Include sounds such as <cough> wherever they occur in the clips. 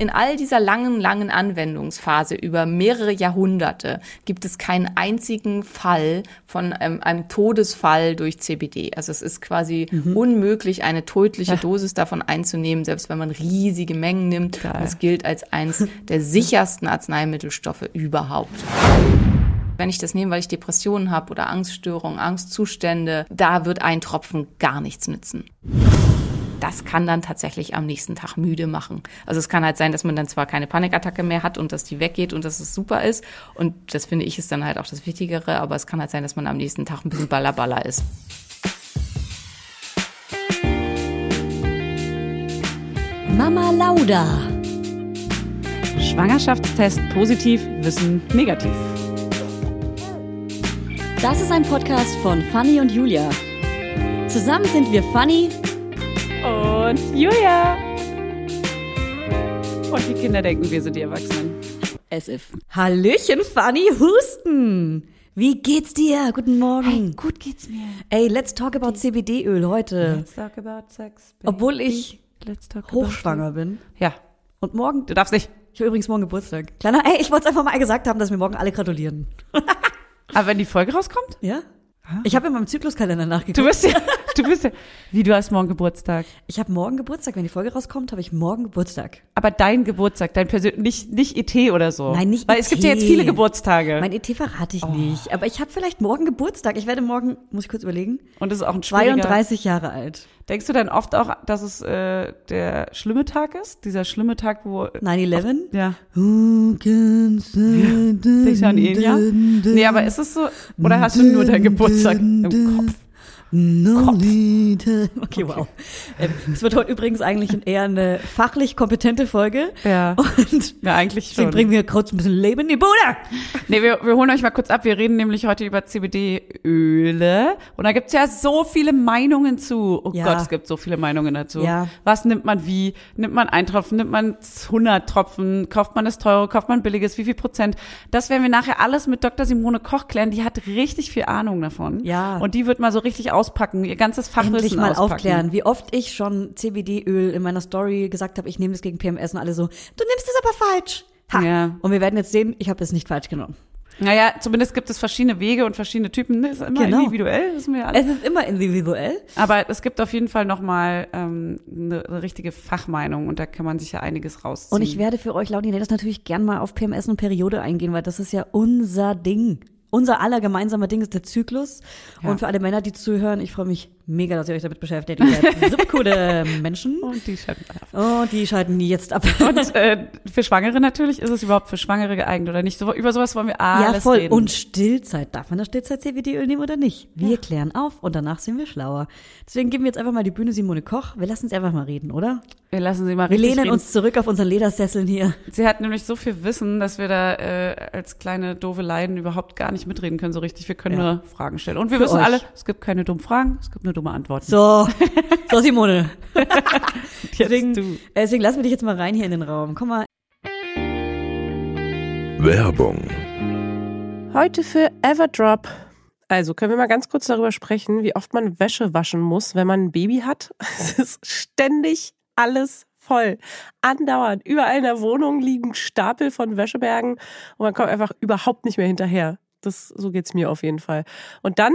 In all dieser langen, langen Anwendungsphase über mehrere Jahrhunderte gibt es keinen einzigen Fall von ähm, einem Todesfall durch CBD. Also es ist quasi mhm. unmöglich, eine tödliche Dosis davon einzunehmen, selbst wenn man riesige Mengen nimmt. Es gilt als eines der sichersten Arzneimittelstoffe überhaupt wenn ich das nehme, weil ich Depressionen habe oder Angststörungen, Angstzustände, da wird ein Tropfen gar nichts nützen das kann dann tatsächlich am nächsten Tag müde machen. Also es kann halt sein, dass man dann zwar keine Panikattacke mehr hat und dass die weggeht und dass es super ist. Und das finde ich ist dann halt auch das Wichtigere, aber es kann halt sein, dass man am nächsten Tag ein bisschen ballerballer ist. Mama Lauda. Schwangerschaftstest positiv, Wissen negativ. Das ist ein Podcast von Fanny und Julia. Zusammen sind wir Fanny und Julia. Und die Kinder denken, wir sind die Erwachsenen. As if. Hallöchen, Fanny Husten. Wie geht's dir? Guten Morgen. Hey, gut geht's mir. Ey, let's talk about CBD-Öl heute. Let's talk about sex. Baby. Obwohl ich hochschwanger bin. Ja. Und morgen. Du darfst nicht. Ich habe übrigens morgen Geburtstag. Kleiner, ey, ich wollte einfach mal gesagt haben, dass mir morgen alle gratulieren. <laughs> Aber wenn die Folge rauskommt? Ja. Ich habe in meinem Zykluskalender nachgeguckt. Du bist ja, <laughs> du bist ja, wie du hast morgen Geburtstag. Ich habe morgen Geburtstag. Wenn die Folge rauskommt, habe ich morgen Geburtstag. Aber dein Geburtstag, dein persönlich, nicht, nicht ET oder so. Nein, nicht Weil ET. es gibt ja jetzt viele Geburtstage. Mein ET verrate ich oh. nicht. Aber ich habe vielleicht morgen Geburtstag. Ich werde morgen, muss ich kurz überlegen. Und das ist auch ein 32 Jahre alt. Denkst du dann oft auch, dass es äh, der schlimme Tag ist? Dieser schlimme Tag, wo 9-11? Ja. Who can say ja. Denkst du an ihn, ja? Nee, aber ist es so? Oder hast du nur deinen Geburtstag im Kopf? Kopf. <laughs> Okay, wow. Ähm, es wird heute übrigens eigentlich eher eine fachlich kompetente Folge. Ja. Und ja, eigentlich schon. Deswegen bringen wir kurz ein bisschen Leben in die Bude. Nee, wir, wir holen euch mal kurz ab. Wir reden nämlich heute über CBD-Öle. Und da gibt's ja so viele Meinungen zu. Oh ja. Gott, es gibt so viele Meinungen dazu. Ja. Was nimmt man wie? Nimmt man ein Tropfen? Nimmt man 100 Tropfen? Kauft man das teure? Kauft man billiges? Wie viel Prozent? Das werden wir nachher alles mit Dr. Simone Koch klären. Die hat richtig viel Ahnung davon. Ja. Und die wird mal so richtig auspacken, ihr ganzes Fachwissen Endlich mal auspacken. aufklären, wie oft ich schon CBD-Öl in meiner Story gesagt habe, ich nehme das gegen PMS und alle so, du nimmst es aber falsch. Ha. Ja. Und wir werden jetzt sehen, ich habe es nicht falsch genommen. Naja, zumindest gibt es verschiedene Wege und verschiedene Typen. Das ist immer Genau. individuell, wissen wir alle. Es ist immer individuell. Aber es gibt auf jeden Fall nochmal ähm, eine, eine richtige Fachmeinung und da kann man sich ja einiges rausziehen. Und ich werde für euch, Laudinators, natürlich gern mal auf PMS und Periode eingehen, weil das ist ja unser Ding. Unser aller gemeinsamer Ding ist der Zyklus. Ja. Und für alle Männer, die zuhören, ich freue mich mega, dass ihr euch damit beschäftigt. Ihr seid <laughs> super coole Menschen. Und die schalten ab. Und die schalten jetzt ab. Und äh, für Schwangere natürlich, ist es überhaupt für Schwangere geeignet oder nicht? So, über sowas wollen wir alles ja, voll. reden. Und Stillzeit. Darf man das Stillzeit CBD-Öl nehmen oder nicht? Wir klären auf und danach sind wir schlauer. Deswegen geben wir jetzt einfach mal die Bühne Simone Koch. Wir lassen es einfach mal reden, oder? wir lassen sie mal Wir richtig lehnen reden. uns zurück auf unseren Ledersesseln hier. Sie hat nämlich so viel Wissen, dass wir da äh, als kleine doofe Leiden überhaupt gar nicht mitreden können so richtig. Wir können Ja. nur Fragen stellen. Und wir Für wissen euch. alle, es gibt keine dummen Fragen, es gibt nur dumme Antworten. So, so Simone. <laughs> Deswegen, du. deswegen lassen wir dich jetzt mal rein hier in den Raum. Komm mal. Werbung. Heute für Everdrop. Also können wir mal ganz kurz darüber sprechen, wie oft man Wäsche waschen muss, wenn man ein Baby hat. <laughs> Es ist ständig alles voll. Andauernd. Überall in der Wohnung liegen Stapel von Wäschebergen und man kommt einfach überhaupt nicht mehr hinterher. Das, so geht's mir auf jeden Fall. Und dann,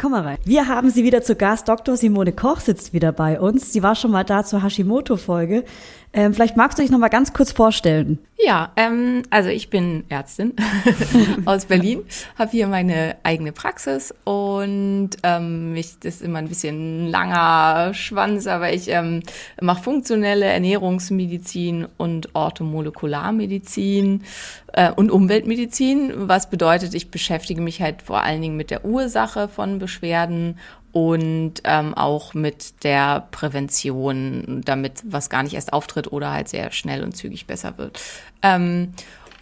Komm mal rein. Wir haben sie wieder zu Gast. Dr. Simone Koch sitzt wieder bei uns. Sie war schon mal da zur Hashimoto-Folge. Ähm, vielleicht magst du dich noch mal ganz kurz vorstellen. Ja, ähm, also ich bin Ärztin <laughs> aus Berlin, habe hier meine eigene Praxis und ähm, ich, das ist immer ein bisschen langer Schwanz, aber ich ähm, mache funktionelle Ernährungsmedizin und Orthomolekularmedizin äh, und Umweltmedizin, was bedeutet, ich beschäftige mich halt vor allen Dingen mit der Ursache von Beschwerden und ähm, auch mit der Prävention, damit was gar nicht erst auftritt oder halt sehr schnell und zügig besser wird. Ähm,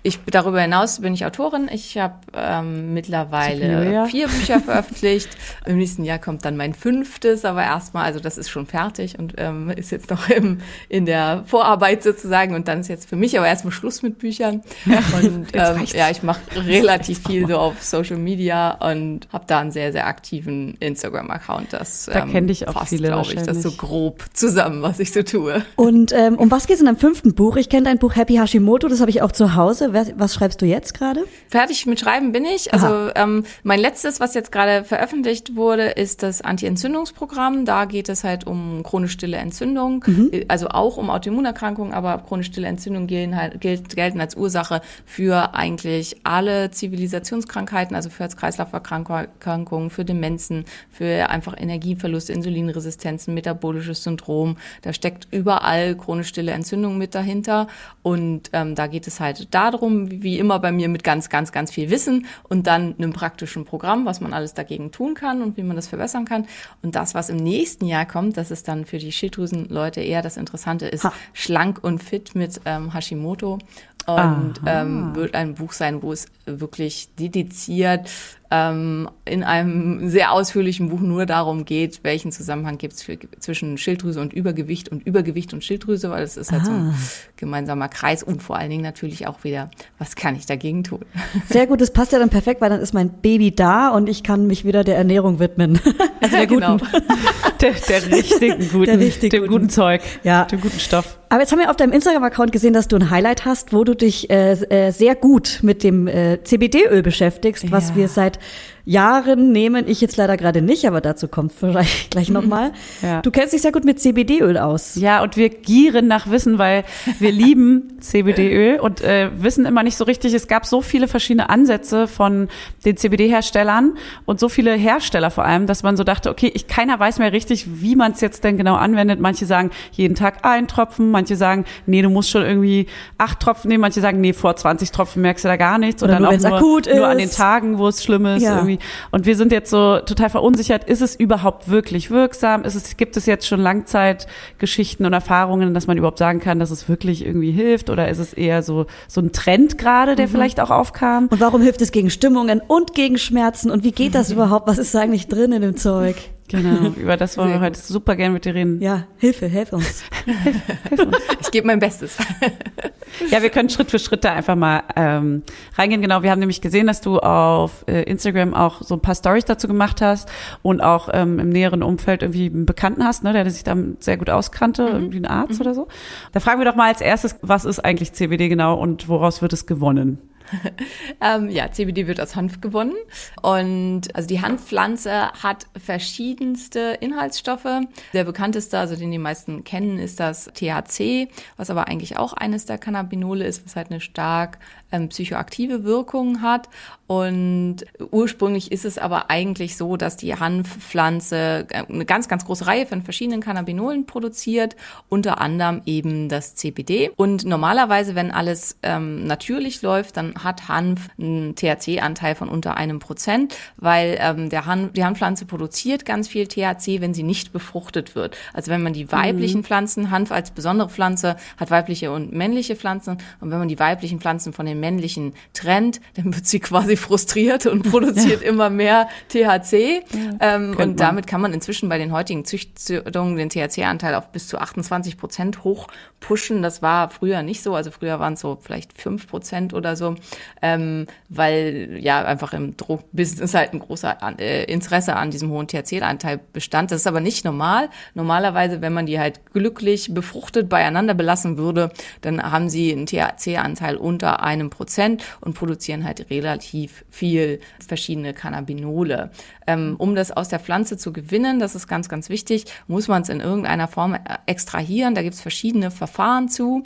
ich darüber hinaus bin ich Autorin. Ich habe ähm, mittlerweile Viel, ja. vier Bücher <laughs> veröffentlicht. Im nächsten Jahr kommt dann mein fünftes, aber erstmal, also das ist schon fertig und ähm, ist jetzt noch im, in der Vorarbeit sozusagen. Und dann ist jetzt für mich aber erstmal Schluss mit Büchern. <laughs> Und ähm, ja, ich mache relativ viel so auf Social Media und habe da einen sehr, sehr aktiven Instagram-Account. Das Da kenn ich auch fasst, viele glaube ich, das so grob zusammen, was ich so tue. Und ähm, um was geht's in deinem fünften Buch? Ich kenne dein Buch Happy Hashimoto, das habe ich auch zu Hause. Was, was schreibst du jetzt gerade? Fertig mit Schreiben bin ich. Also ähm, mein letztes, was jetzt gerade veröffentlicht wurde, ist das Anti-Entzündungsprogramm. Da geht es halt um chronisch stille Entzündung, äh, also auch um Autoimmunerkrankungen, aber chronisch stille Entzündung gelten, halt, gelten als Ursache für eigentlich alle Zivilisationskrankheiten, also für Herz-Kreislauf-Erkrankungen, für Demenzen, für einfach Energieverlust, Insulinresistenzen, metabolisches Syndrom. Da steckt überall chronisch stille Entzündung mit dahinter. Und ähm, da geht es halt darum, wie wie immer bei mir mit ganz, ganz, ganz viel Wissen und dann einem praktischen Programm, was man alles dagegen tun kann und wie man das verbessern kann. Und das, was im nächsten Jahr kommt, das ist dann für die Schilddrüsenleute eher das Interessante, ist Ha. schlank und fit mit ähm, Hashimoto. Und Aha. ähm, wird ein Buch sein, wo es wirklich dediziert ähm, in einem sehr ausführlichen Buch nur darum geht, welchen Zusammenhang gibt es zwischen Schilddrüse und Übergewicht und Übergewicht und Schilddrüse, weil es ist halt so ein gemeinsamer Kreis und vor allen Dingen natürlich auch wieder, was kann ich dagegen tun? <laughs> Sehr gut, das passt ja dann perfekt, weil dann ist mein Baby da und ich kann mich wieder der Ernährung widmen. Also der <laughs> guten. Genau. <laughs> Der, der richtigen guten, Der richtig dem guten. guten Zeug, Ja. dem guten Stoff. Aber jetzt haben wir auf deinem Instagram-Account gesehen, dass du ein Highlight hast, wo du dich äh, äh, sehr gut mit dem äh, CBD-Öl beschäftigst, was Ja. wir seit Jahren nehmen. Ich jetzt leider gerade nicht, aber dazu kommt vielleicht <laughs> gleich nochmal. Ja. Du kennst dich sehr gut mit CBD-Öl aus. Ja, und wir gieren nach Wissen, weil wir lieben <laughs> CBD-Öl und äh, wissen immer nicht so richtig, es gab so viele verschiedene Ansätze von den CBD-Herstellern und so viele Hersteller vor allem, dass man so dachte, okay, ich, keiner weiß mehr richtig, wie man es jetzt denn genau anwendet. Manche sagen, jeden Tag ein Tropfen, manche sagen, nee, du musst schon irgendwie acht Tropfen nehmen, manche sagen, nee, vor 20 Tropfen merkst du da gar nichts. Oder und dann nur, auch nur, akut nur an den. Tagen, wo es schlimm ist. Ja. Irgendwie. Und wir sind jetzt so total verunsichert, ist es überhaupt wirklich wirksam? Ist es, gibt es jetzt schon Langzeitgeschichten und Erfahrungen, dass man überhaupt sagen kann, dass es wirklich irgendwie hilft? Oder ist es eher so, so ein Trend gerade, der vielleicht auch aufkam? Und warum hilft es gegen Stimmungen und gegen Schmerzen? Und wie geht das <laughs> überhaupt? Was ist da eigentlich drin in dem Zeug? Genau, <laughs> über das wollen Sehr wir heute super gerne mit dir reden. Ja, Hilfe, <laughs> hilf uns. <laughs> Ich gebe mein Bestes. Ja, wir können Schritt für Schritt da einfach mal ähm, reingehen. Genau, wir haben nämlich gesehen, dass du auf äh, Instagram auch so ein paar Stories dazu gemacht hast und auch ähm, im näheren Umfeld irgendwie einen Bekannten hast, ne, der sich damit sehr gut auskannte, irgendwie ein Arzt oder so. Da fragen wir doch mal als erstes, was ist eigentlich CBD genau und woraus wird es gewonnen? <laughs> ähm, ja, CBD wird aus Hanf gewonnen. Und also die Hanfpflanze hat verschiedenste Inhaltsstoffe. Der bekannteste, also den die meisten kennen, ist das THC, was aber eigentlich auch eines der Cannabinole ist, was halt eine stark ähm, psychoaktive Wirkung hat. Und ursprünglich ist es aber eigentlich so, dass die Hanfpflanze äh, eine ganz, ganz große Reihe von verschiedenen Cannabinolen produziert, unter anderem eben das CBD. Und normalerweise, wenn alles ähm, natürlich läuft, dann hat Hanf einen THC-Anteil von unter einem Prozent, weil ähm, der Hanf, die Hanfpflanze produziert ganz viel THC, wenn sie nicht befruchtet wird. Also wenn man die weiblichen mhm. Pflanzen, Hanf als besondere Pflanze hat weibliche und männliche Pflanzen, und wenn man die weiblichen Pflanzen von den männlichen trennt, dann wird sie quasi frustriert und produziert ja. immer mehr THC. Ja, ähm, und damit kann man inzwischen bei den heutigen Züchtungen den THC-Anteil auf bis zu 28 Prozent hoch pushen. Das war früher nicht so. Also früher waren es so vielleicht fünf Prozent oder so, ähm, weil ja einfach im Druckbusiness halt ein großer äh, Interesse an diesem hohen THC-Anteil bestand. Das ist aber nicht normal. Normalerweise, wenn man die halt glücklich befruchtet beieinander belassen würde, dann haben sie einen THC-Anteil unter einem Prozent und produzieren halt relativ viel verschiedene Cannabinole. Ähm, um das aus der Pflanze zu gewinnen, das ist ganz, ganz wichtig, muss man es in irgendeiner Form äh, extrahieren. Da gibt es verschiedene Verfahren zu.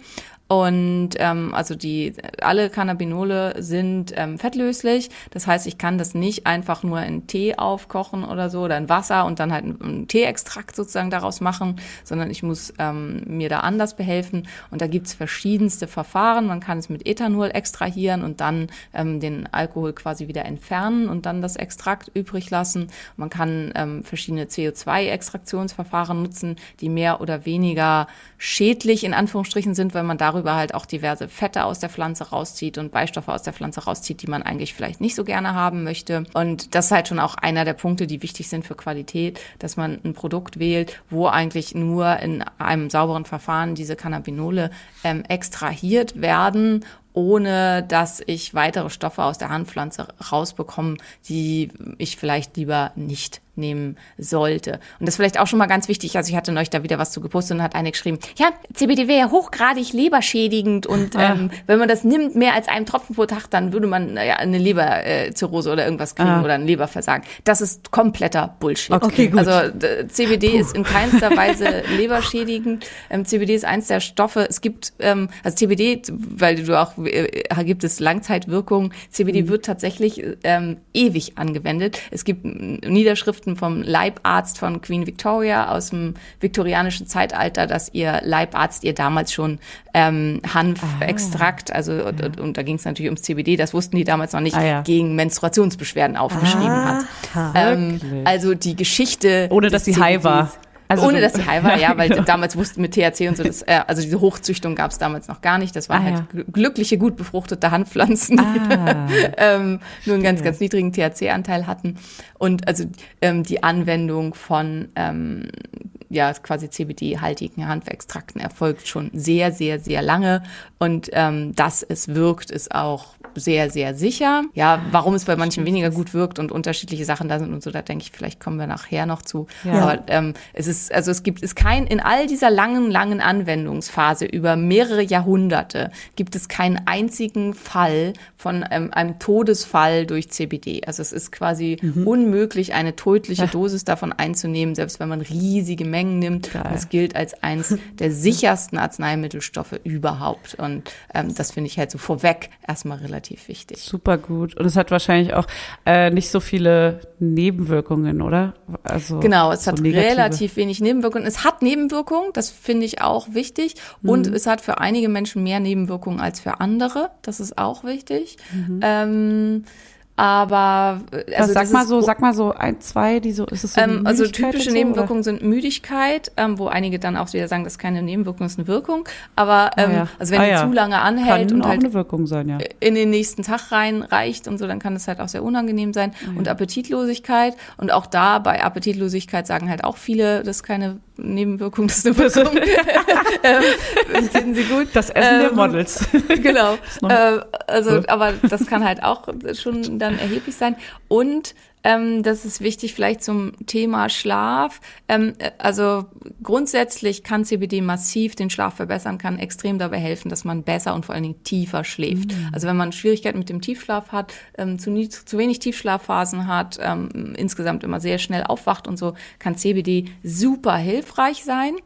Und ähm, also die alle Cannabinole sind ähm, fettlöslich. Das heißt, ich kann das nicht einfach nur in Tee aufkochen oder so oder in Wasser und dann halt einen Teeextrakt sozusagen daraus machen, sondern ich muss ähm, mir da anders behelfen. Und da gibt's verschiedenste Verfahren. Man kann es mit Ethanol extrahieren und dann ähm, den Alkohol quasi wieder entfernen und dann das Extrakt übrig lassen. Man kann ähm, verschiedene CO2-Extraktionsverfahren nutzen, die mehr oder weniger schädlich in Anführungsstrichen sind, weil man darüber darüber halt auch diverse Fette aus der Pflanze rauszieht und Beistoffe aus der Pflanze rauszieht, die man eigentlich vielleicht nicht so gerne haben möchte. Und das ist halt schon auch einer der Punkte, die wichtig sind für Qualität, dass man ein Produkt wählt, wo eigentlich nur in einem sauberen Verfahren diese Cannabinole ähm, extrahiert werden ohne dass ich weitere Stoffe aus der Handpflanze rausbekomme, die ich vielleicht lieber nicht nehmen sollte. Und das ist vielleicht auch schon mal ganz wichtig. Also ich hatte neulich da wieder was zu gepostet und hat eine geschrieben, ja, CBD wäre ja hochgradig leberschädigend und ah. ähm, wenn man das nimmt, mehr als einen Tropfen pro Tag, dann würde man naja, eine Leberzirrhose oder irgendwas kriegen ah. oder ein Leberversagen. Das ist kompletter Bullshit. Okay, gut. Also CBD Puh. ist in keinster Weise <laughs> leberschädigend. Ähm, CBD ist eins der Stoffe. Es gibt, ähm, also CBD, weil du auch, äh, gibt es Langzeitwirkungen. CBD mhm. wird tatsächlich ähm, ewig angewendet. Es gibt Niederschriften Schriften vom Leibarzt von Queen Victoria aus dem viktorianischen Zeitalter, dass ihr Leibarzt ihr damals schon ähm, Hanfextrakt, also ja. und, und, da ging es natürlich ums CBD, das wussten die damals noch nicht, ah, ja. gegen Menstruationsbeschwerden aufgeschrieben ah, hat. Ähm, also die Geschichte. Ohne dass sie high war. Also Ohne dass sie high war, <laughs> ja, weil genau. damals wussten mit THC und so, das, äh, also diese Hochzüchtung gab es damals noch gar nicht. Das waren ah, halt ja. glückliche, gut befruchtete Handpflanzen, ah, die <laughs> ähm, nur einen ganz, ganz niedrigen THC-Anteil hatten. Und also ähm, die Anwendung von ähm, ja quasi CBD-haltigen Hanfextrakten erfolgt schon sehr, sehr, sehr lange. Und ähm, dass es wirkt, ist auch sehr, sehr sicher. Ja, warum es bei manchen weniger gut wirkt und unterschiedliche Sachen da sind und so, da denke ich, vielleicht kommen wir nachher noch zu. Ja. Aber ähm, es ist, also es gibt es kein, in all dieser langen, langen Anwendungsphase über mehrere Jahrhunderte gibt es keinen einzigen Fall von ähm, einem Todesfall durch CBD. Also es ist quasi mhm. unmöglich, eine tödliche Dosis davon einzunehmen, selbst wenn man riesige Mengen nimmt. Es gilt als eins der <laughs> sichersten Arzneimittelstoffe überhaupt. Und ähm, das finde ich halt so vorweg erstmal relativ wichtig. Super gut. Und es hat wahrscheinlich auch äh, nicht so viele Nebenwirkungen, oder? Also genau, es so hat negative. relativ wenig Nebenwirkungen. Es hat Nebenwirkungen, das finde ich auch wichtig. Mhm. Und es hat für einige Menschen mehr Nebenwirkungen als für andere. Das ist auch wichtig. Mhm. Ähm, aber also sag mal so, sag mal so ein, zwei, die so ist es so ähm, Also typische so, Nebenwirkungen oder? sind Müdigkeit, ähm, wo einige dann auch wieder sagen, das ist keine Nebenwirkung, das ist eine Wirkung. Aber ah ähm, ah, ja. also wenn ah, die ja. zu lange anhält kann und halt eine Wirkung sein, ja. in den nächsten Tag rein reicht und so, dann kann es halt auch sehr unangenehm sein. Ja. Und Appetitlosigkeit und auch da bei Appetitlosigkeit sagen halt auch viele, das ist keine Nebenwirkung, das ist eine Wirkung. <laughs> ähm, <laughs> finden Sie gut? Das Essen ähm, der Models. <laughs> genau. Äh, also, aber das kann halt auch schon dann erheblich sein. Und ähm, das ist wichtig vielleicht zum Thema Schlaf. Ähm, äh, also grundsätzlich kann CBD massiv den Schlaf verbessern, kann extrem dabei helfen, dass man besser und vor allen Dingen tiefer schläft. Mhm. Also wenn man Schwierigkeiten mit dem Tiefschlaf hat, ähm, zu, nie, zu wenig Tiefschlafphasen hat, ähm, insgesamt immer sehr schnell aufwacht und so, kann CBD super hilfreich sein.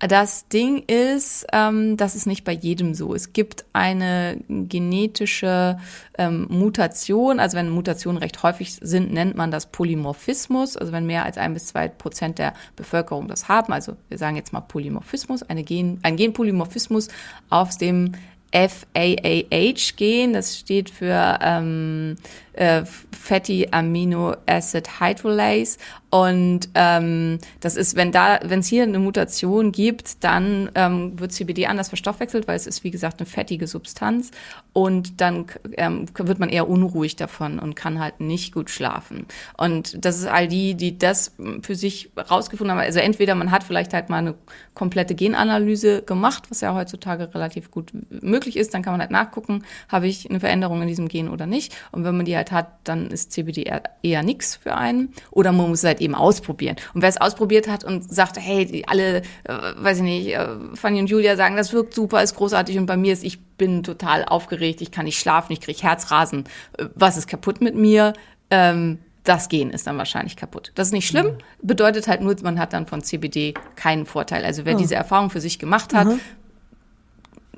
Das Ding ist, ähm, das ist nicht bei jedem so. Es gibt eine genetische ähm, Mutation, also wenn Mutationen recht häufig sind, nennt man das Polymorphismus. Also wenn mehr als ein bis zwei Prozent der Bevölkerung das haben, also wir sagen jetzt mal Polymorphismus, eine Gen, ein Genpolymorphismus aus dem FAAH-Gen, das steht für ähm, äh, Fatty Amino Acid Hydrolase. Und ähm, das ist, wenn da, wenn es hier eine Mutation gibt, dann ähm, wird CBD anders verstoffwechselt, weil es ist wie gesagt eine fettige Substanz und dann ähm, wird man eher unruhig davon und kann halt nicht gut schlafen. Und das ist all die, die das für sich rausgefunden haben. Also entweder man hat vielleicht halt mal eine komplette Genanalyse gemacht, was ja heutzutage relativ gut möglich ist, dann kann man halt nachgucken, habe ich eine Veränderung in diesem Gen oder nicht. Und wenn man die halt Möglichkeit hat, dann ist CBD eher, nichts für einen. Oder man muss es halt eben ausprobieren. Und wer es ausprobiert hat und sagt, hey, die alle, äh, weiß ich nicht, äh, Fanny und Julia sagen, das wirkt super, ist großartig und bei mir ist, ich bin total aufgeregt, ich kann nicht schlafen, ich kriege Herzrasen, äh, was ist kaputt mit mir? Ähm, das Gehen ist dann wahrscheinlich kaputt. Das ist nicht schlimm, bedeutet halt nur, man hat dann von CBD keinen Vorteil. Also wer oh. diese Erfahrung für sich gemacht hat, mhm.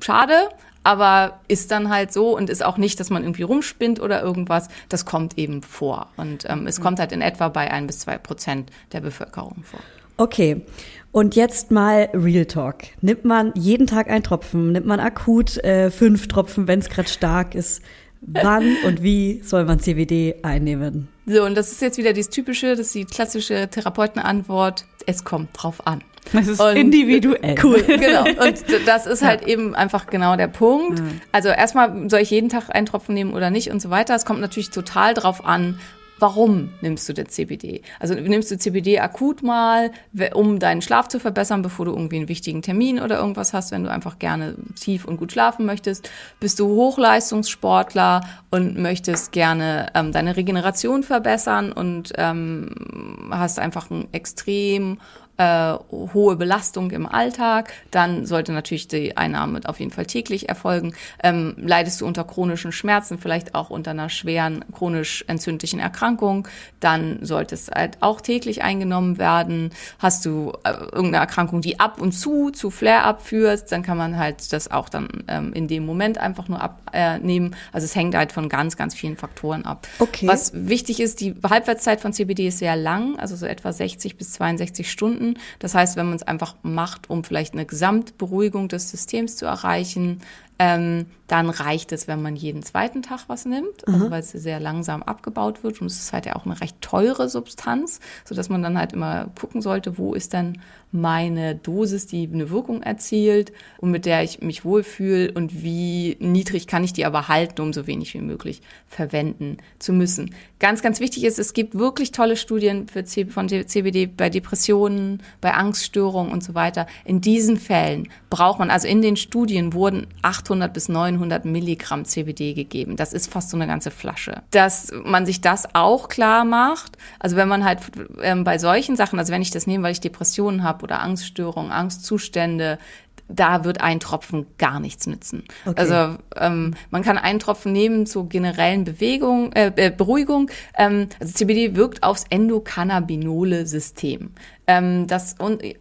schade, aber ist dann halt so und ist auch nicht, dass man irgendwie rumspinnt oder irgendwas. Das kommt eben vor. Und ähm, es mhm. kommt halt in etwa bei ein bis zwei Prozent der Bevölkerung vor. Okay. Und jetzt mal Real Talk. Nimmt man jeden Tag einen Tropfen? Nimmt man akut äh, fünf Tropfen, wenn es gerade stark ist? Wann <laughs> und wie soll man CBD einnehmen? So, und das ist jetzt wieder dieses typische, das ist die klassische Therapeutenantwort. Es kommt drauf an. Das ist und, individuell. Cool, <laughs> genau. Und das ist halt eben einfach genau der Punkt. Mhm. Also erstmal soll ich jeden Tag einen Tropfen nehmen oder nicht und so weiter. Es kommt natürlich total drauf an, warum nimmst du denn CBD? Also nimmst du CBD akut mal, um deinen Schlaf zu verbessern, bevor du irgendwie einen wichtigen Termin oder irgendwas hast, wenn du einfach gerne tief und gut schlafen möchtest? Bist du Hochleistungssportler und möchtest gerne ähm, deine Regeneration verbessern und ähm, hast einfach ein extrem äh, hohe Belastung im Alltag, dann sollte natürlich die Einnahme auf jeden Fall täglich erfolgen. Ähm, leidest du unter chronischen Schmerzen, vielleicht auch unter einer schweren chronisch entzündlichen Erkrankung, dann sollte es halt auch täglich eingenommen werden. Hast du äh, irgendeine Erkrankung, die ab und zu zu Flare-up führt, dann kann man halt das auch dann ähm, in dem Moment einfach nur abnehmen. Äh, also es hängt halt von ganz, ganz vielen Faktoren ab. Okay. Was wichtig ist, die Halbwertszeit von CBD ist sehr lang, also so etwa 60 bis 62 Stunden. Das heißt, wenn man es einfach macht, um vielleicht eine Gesamtberuhigung des Systems zu erreichen, ähm, dann reicht es, wenn man jeden zweiten Tag was nimmt, also weil es sehr langsam abgebaut wird und es ist halt ja auch eine recht teure Substanz, so dass man dann halt immer gucken sollte, wo ist denn meine Dosis, die eine Wirkung erzielt und mit der ich mich wohlfühle und wie niedrig kann ich die aber halten, um so wenig wie möglich verwenden zu müssen. Ganz, ganz wichtig ist, es gibt wirklich tolle Studien für C von CBD bei Depressionen, bei Angststörungen und so weiter. In diesen Fällen braucht man, also in den Studien wurden 800 bis 900 Milligramm CBD gegeben. Das ist fast so eine ganze Flasche. Dass man sich das auch klar macht, also wenn man halt ähm, bei solchen Sachen, also wenn ich das nehme, weil ich Depressionen habe oder Angststörungen, Angstzustände, da wird ein Tropfen gar nichts nützen. Okay. Also ähm, man kann einen Tropfen nehmen zur generellen Bewegung, äh, äh Beruhigung. Ähm, also CBD wirkt aufs Endokannabinole-System. Ähm, das äh,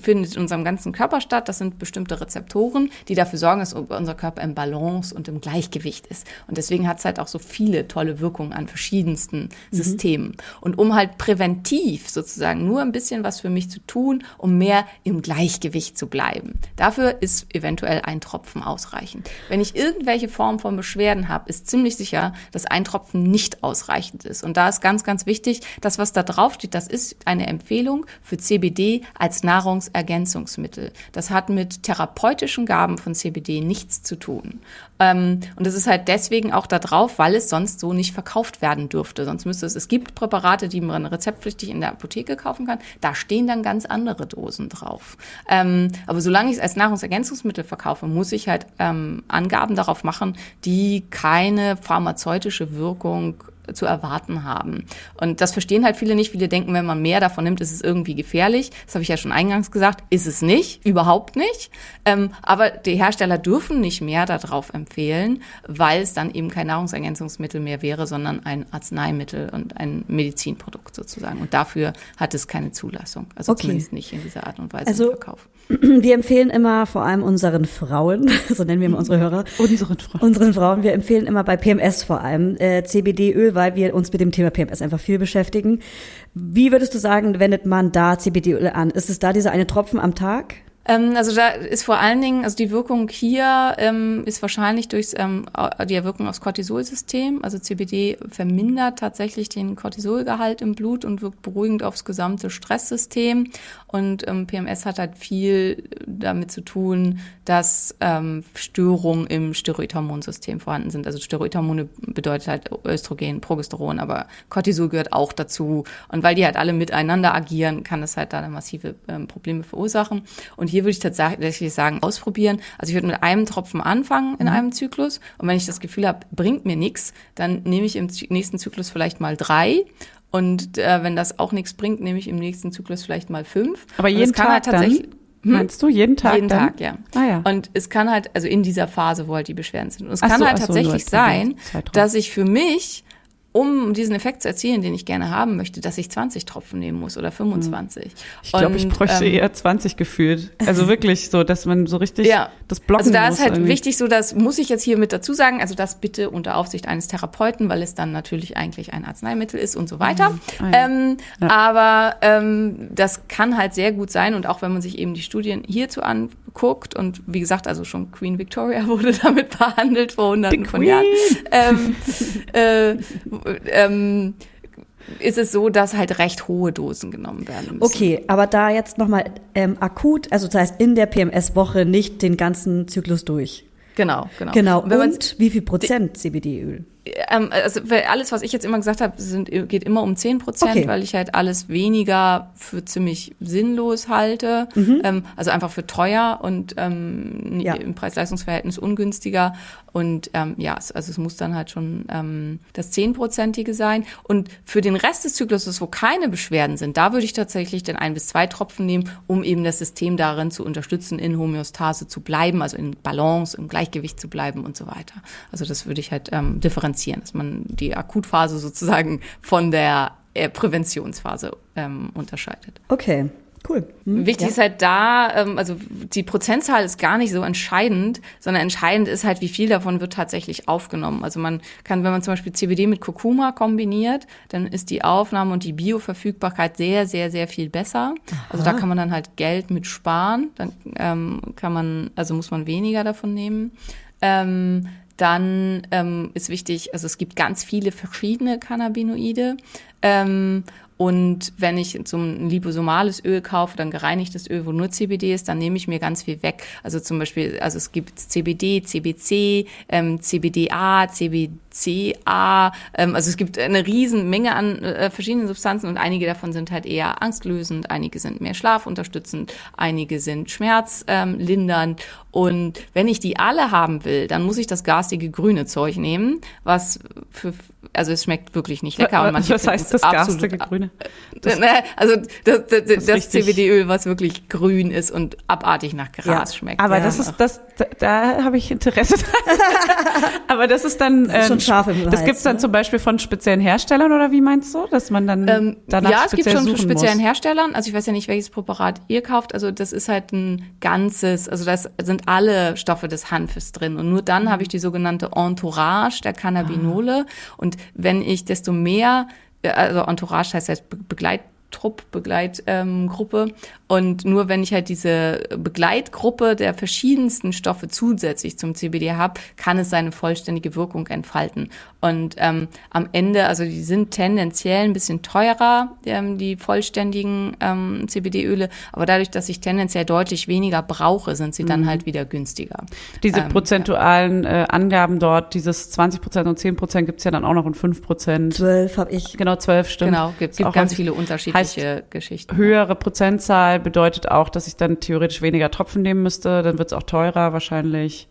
findet in unserem ganzen Körper statt. Das sind bestimmte Rezeptoren, die dafür sorgen, dass unser Körper im Balance und im Gleichgewicht ist. Und deswegen hat es halt auch so viele tolle Wirkungen an verschiedensten mhm. Systemen. Und um halt präventiv sozusagen nur ein bisschen was für mich zu tun, um mehr im Gleichgewicht zu bleiben. Dafür ist eventuell ein Tropfen ausreichend. Wenn ich irgendwelche Form von Beschwerden habe, ist ziemlich sicher, dass ein Tropfen nicht ausreichend ist. Und da ist ganz, ganz wichtig, dass was da draufsteht, das ist eine Empfehlung für CBD als Nahrungsergänzungsmittel. Das hat mit therapeutischen Gaben von CBD nichts zu tun. Ähm, und es ist halt deswegen auch da drauf, weil es sonst so nicht verkauft werden dürfte. Sonst müsste es, es gibt Präparate, die man rezeptpflichtig in der Apotheke kaufen kann. Da stehen dann ganz andere Dosen drauf. Ähm, aber solange ich es als Nahrungsergänzungsmittel verkaufe, muss ich halt ähm, Angaben darauf machen, die keine pharmazeutische Wirkung zu erwarten haben. Und das verstehen halt viele nicht. Viele denken, wenn man mehr davon nimmt, ist es irgendwie gefährlich. Das habe ich ja schon eingangs gesagt. Ist es nicht, überhaupt nicht. Ähm, aber die Hersteller dürfen nicht mehr darauf empfehlen, weil es dann eben kein Nahrungsergänzungsmittel mehr wäre, sondern ein Arzneimittel und ein Medizinprodukt sozusagen. Und dafür hat es keine Zulassung. Also Okay. zumindest nicht in dieser Art und Weise Also- im Verkauf. Wir empfehlen immer vor allem unseren Frauen, <laughs> so nennen wir immer unsere Hörer, Unseren Frauen. unseren Frauen, wir empfehlen immer bei PMS vor allem äh, CBD-Öl, weil wir uns mit dem Thema PMS einfach viel beschäftigen. Wie würdest du sagen, wendet man da CBD-Öl an? Ist es da dieser eine Tropfen am Tag? Ähm, also da ist vor allen Dingen, also die Wirkung hier ähm, ist wahrscheinlich durch ähm, die Wirkung aufs Cortisolsystem. Also CBD vermindert tatsächlich den Cortisolgehalt im Blut und wirkt beruhigend aufs gesamte Stresssystem. Und ähm, PMS hat halt viel damit zu tun, dass ähm, Störungen im Steroidhormonsystem vorhanden sind. Also Steroidhormone bedeutet halt Östrogen, Progesteron, aber Cortisol gehört auch dazu. Und weil die halt alle miteinander agieren, kann das halt da massive ähm, Probleme verursachen. Und hier würde ich tatsächlich sagen, ausprobieren. Also ich würde mit einem Tropfen anfangen in einem Zyklus. Und wenn ich das Gefühl habe, bringt mir nichts, dann nehme ich im nächsten Zyklus vielleicht mal drei. Und äh, wenn das auch nichts bringt, nehme ich im nächsten Zyklus vielleicht mal fünf. Aber jeden kann Tag halt tatsächlich, dann? Meinst du jeden Tag jeden dann? Tag, ja. Ah ja. Und es kann halt, also in dieser Phase, wo halt die Beschwerden sind. Und es Ach kann so, halt so, tatsächlich als sein, dass ich für mich, um diesen Effekt zu erzielen, den ich gerne haben möchte, dass ich 20 Tropfen nehmen muss oder 25. Ich glaube, ich bräuchte ähm, eher 20 gefühlt. Also wirklich so, dass man so richtig Ja. das blocken Also da muss ist halt irgendwie. wichtig, so das muss ich jetzt hier mit dazu sagen, also das bitte unter Aufsicht eines Therapeuten, weil es dann natürlich eigentlich ein Arzneimittel ist und so weiter. Ah, ja. ähm, Ja. Aber ähm, das kann halt sehr gut sein und auch wenn man sich eben die Studien hierzu anguckt und wie gesagt, also schon Queen Victoria <laughs> wurde damit behandelt vor hunderten von. Jahren. Ähm, äh, ähm, ist es so, dass halt recht hohe Dosen genommen werden müssen. Okay, aber da jetzt nochmal ähm, akut, also das heißt in der PMS-Woche nicht den ganzen Zyklus durch. Genau, genau. Genau. Und Und wie viel Prozent CBD-Öl? Ähm, also alles, was ich jetzt immer gesagt habe, sind, geht immer um 10 Prozent, Okay. weil ich halt alles weniger für ziemlich sinnlos halte. Ähm, also einfach für teuer und ähm, Ja. im Preis-Leistungs-Verhältnis ungünstiger. Und ähm, ja, also es muss dann halt schon ähm, das 10-prozentige sein. Und für den Rest des Zykluses, wo keine Beschwerden sind, da würde ich tatsächlich dann ein bis zwei Tropfen nehmen, um eben das System darin zu unterstützen, in Homöostase zu bleiben, also in Balance, im Gleichgewicht zu bleiben und so weiter. Also das würde ich halt ähm, differenzieren, dass man die Akutphase sozusagen von der äh, Präventionsphase ähm, unterscheidet. Okay, cool. Hm, Wichtig ja. ist halt da, ähm, also die Prozentzahl ist gar nicht so entscheidend, sondern entscheidend ist halt, wie viel davon wird tatsächlich aufgenommen. Also man kann, wenn man zum Beispiel CBD mit Kurkuma kombiniert, dann ist die Aufnahme und die Bioverfügbarkeit sehr, sehr, sehr viel besser. Also da kann man dann halt Geld mit sparen. Dann ähm, kann man, also muss man weniger davon nehmen. Ähm, dann ähm, ist wichtig, also es gibt ganz viele verschiedene Cannabinoide. Ähm, und wenn ich so ein liposomales Öl kaufe, dann gereinigtes Öl, wo nur CBD ist, dann nehme ich mir ganz viel weg. Also zum Beispiel, also es gibt CBD, CBC, ähm, CBDA, CBCA. Ähm, also es gibt eine riesen Menge an äh, verschiedenen Substanzen und einige davon sind halt eher angstlösend, einige sind mehr schlafunterstützend, einige sind schmerzlindernd. Und wenn ich die alle haben will, dann muss ich das garstige grüne Zeug nehmen, was für, also es schmeckt wirklich nicht lecker. Und manche Was heißt das garstige Grüne? <laughs> Ne, also das, das, das, richtig- CBD-Öl, was wirklich grün ist und abartig nach Gras Ja, schmeckt. Aber Ja. das ist das, da, da habe ich Interesse. <laughs> Aber das ist dann, Das ist scharf im das Hals, gibt's dann ne? zum Beispiel von speziellen Herstellern oder wie meinst du, dass man dann Ähm, danach ja, es gibt schon von speziellen muss? Herstellern. Also ich weiß ja nicht, welches Präparat ihr kauft. Also das ist halt ein ganzes, also das sind alle Stoffe des Hanfes drin. Und nur dann habe ich die sogenannte Entourage der Cannabinole. Und wenn ich desto mehr, äh, also Entourage heißt halt Be- Begleittrupp, Begleitgruppe. Ähm. Und nur wenn ich halt diese Begleitgruppe der verschiedensten Stoffe zusätzlich zum CBD habe, kann es seine vollständige Wirkung entfalten. Und ähm, am Ende, also die sind tendenziell ein bisschen teurer, ähm, die vollständigen ähm, CBD-Öle, aber dadurch, dass ich tendenziell deutlich weniger brauche, sind sie dann halt wieder günstiger. Diese Ähm, prozentualen äh, Angaben dort, dieses 20 Prozent und 10 Prozent gibt's ja dann auch noch in 5 Prozent. Zwölf habe ich. Genau, 12 stimmt. Genau, gibt, gibt auch ganz viele unterschiedliche Geschichten. Höhere Prozentzahl bedeutet auch, dass ich dann theoretisch weniger Tropfen nehmen müsste. Dann wird's auch teurer wahrscheinlich.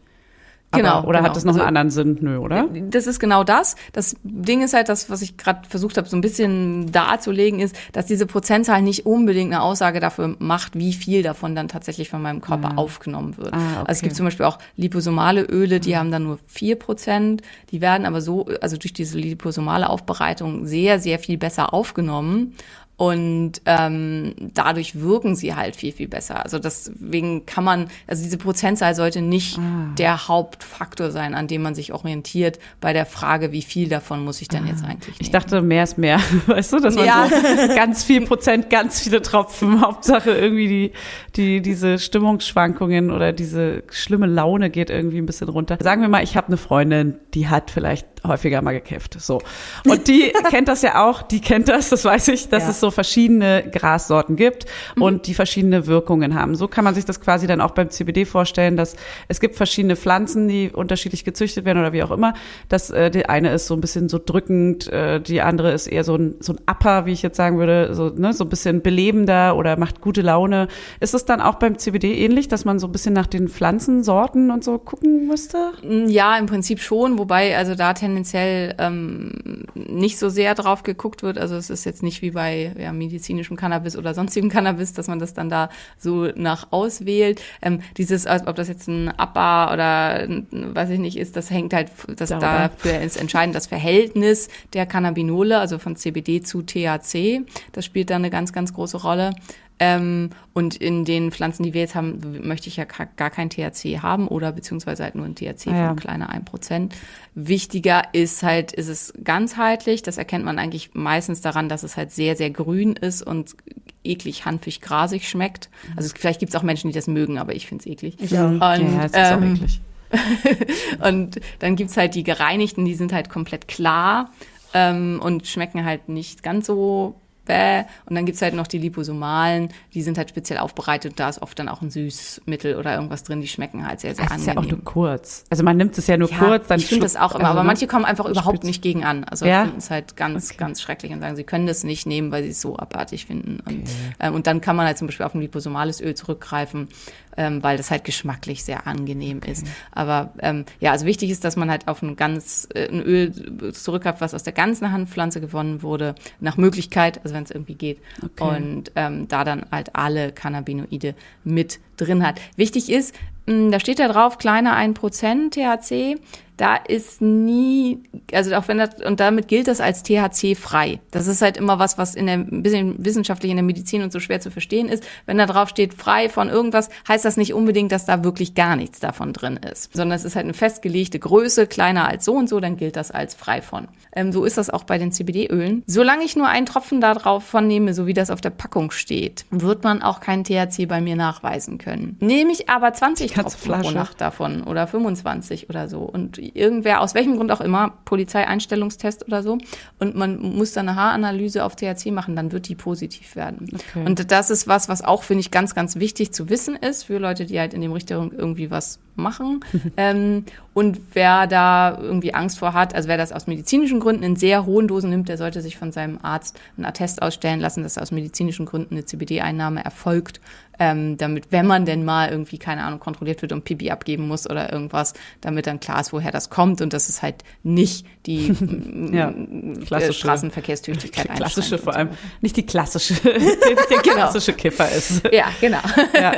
Aber, Genau, Oder genau. hat das noch einen Also- anderen Sinn? Nö, oder? Das ist genau das. Das Ding ist halt, das, was ich gerade versucht habe, so ein bisschen darzulegen, ist, dass diese Prozentzahl nicht unbedingt eine Aussage dafür macht, wie viel davon dann tatsächlich von meinem Körper aufgenommen wird. Ah, okay. Also es gibt zum Beispiel auch liposomale Öle, die haben dann nur vier Prozent. Die werden aber so, also durch diese liposomale Aufbereitung sehr, sehr viel besser aufgenommen. Und ähm, dadurch wirken sie halt viel, viel besser. Also deswegen kann man, also diese Prozentzahl sollte nicht Ah. der Hauptfaktor sein, an dem man sich orientiert bei der Frage, wie viel davon muss ich denn jetzt eigentlich nehmen. Ich dachte, mehr ist mehr. <laughs> Weißt du, dass man Ja. so ganz viel Prozent, ganz viele Tropfen, <laughs> Hauptsache irgendwie die, die, diese Stimmungsschwankungen oder diese schlimme Laune geht irgendwie ein bisschen runter. Sagen wir mal, ich habe eine Freundin, die hat vielleicht häufiger mal gekifft. So. Und die <laughs> kennt das ja auch, die kennt das, das weiß ich, dass Ja. es so verschiedene Grassorten gibt und die verschiedene Wirkungen haben. So kann man sich das quasi dann auch beim CBD vorstellen, dass es gibt verschiedene Pflanzen, die unterschiedlich gezüchtet werden oder wie auch immer. Das äh, die eine ist so ein bisschen so drückend, äh, die andere ist eher so ein so ein Upper, wie ich jetzt sagen würde, so ne, so ein bisschen belebender oder macht gute Laune. Ist es dann auch beim CBD ähnlich, dass man so ein bisschen nach den Pflanzensorten und so gucken müsste? Ja, im Prinzip schon, wobei also da tendenziell ähm, nicht so sehr drauf geguckt wird. Also es ist jetzt nicht wie bei ja, medizinischem Cannabis oder sonstigem Cannabis, dass man das dann da so nach auswählt. Ähm, dieses, ob das jetzt ein ABBA oder weiß ich nicht ist, das hängt halt, das Darüber. dafür ist entscheidend das Verhältnis der Cannabinole, also von CBD zu THC. Das spielt da eine ganz, ganz große Rolle. Ähm, und in den Pflanzen, die wir jetzt haben, möchte ich ja gar kein THC haben oder beziehungsweise halt nur ein THC Ah ja. von kleiner 1%. Wichtiger ist halt, ist es ganzheitlich. Das erkennt man eigentlich meistens daran, dass es halt sehr, sehr grün ist und eklig, hanfig, grasig schmeckt. Also es, vielleicht gibt es auch Menschen, die das mögen, aber ich finde es eklig. Ich auch. Und, ja, es ist auch ähm, eklig. <laughs> und dann gibt's halt die gereinigten, die sind halt komplett klar ähm, und schmecken halt nicht ganz so bäh. Und dann gibt's halt noch die liposomalen, die sind halt speziell aufbereitet. Da ist oft dann auch ein Süßmittel oder irgendwas drin, die schmecken halt sehr, sehr Das ist ja auch angenehm. nur kurz. Also man nimmt es ja nur Ja, kurz, dann ich finde das auch immer, also, aber ne? manche kommen einfach überhaupt nicht gegen an. Also Ja? finden es halt ganz, Okay. ganz schrecklich und sagen, sie können das nicht nehmen, weil sie es so abartig finden. Und, ähm, und dann kann man halt zum Beispiel auf ein liposomales Öl zurückgreifen, ähm, weil das halt geschmacklich sehr angenehm ist. Aber ähm, ja, also wichtig ist, dass man halt auf ein ganz äh, ein Öl zurückgreift, was aus der ganzen Hanfpflanze gewonnen wurde, nach Möglichkeit, also wenn es irgendwie geht. Okay. Und ähm, da dann halt alle Cannabinoide mit drin hat. Wichtig ist, da steht da drauf, kleiner 1% THC. Da ist nie, also auch wenn das, und damit gilt das als THC-frei. Das ist halt immer was, was in der, ein bisschen wissenschaftlich in der Medizin und so schwer zu verstehen ist. Wenn da drauf steht, frei von irgendwas, heißt das nicht unbedingt, dass da wirklich gar nichts davon drin ist. Sondern es ist halt eine festgelegte Größe, kleiner als so und so, dann gilt das als frei von. Ähm, so ist das auch bei den CBD-Ölen. Solange ich nur einen Tropfen da drauf von nehme, so wie das auf der Packung steht, wird man auch keinen THC bei mir nachweisen können. Nehme ich aber 20 ganze pro Flasche. Nacht davon oder 25 oder so und irgendwer, aus welchem Grund auch immer, Polizeieinstellungstest oder so und man muss dann eine Haaranalyse auf THC machen, dann wird die positiv werden. Okay. Und das ist was, was auch, finde ich, ganz, ganz wichtig zu wissen ist für Leute, die halt in dem Richtung irgendwie was machen. <laughs> ähm, und wer da irgendwie Angst vor hat, also wer das aus medizinischen Gründen in sehr hohen Dosen nimmt, der sollte sich von seinem Arzt einen Attest ausstellen lassen, dass aus medizinischen Gründen eine CBD-Einnahme erfolgt, ähm, damit, wenn man denn mal irgendwie, keine Ahnung, kontrolliert wird und Pipi abgeben muss oder irgendwas, damit dann klar ist, woher das kommt und dass es halt nicht die <laughs> Ja, äh, klassische- Straßenverkehrstüchtigkeit <laughs> klassische vor allem, nicht die klassische, <laughs> der klassische Kiffer ist. So. Ja, genau. Ja.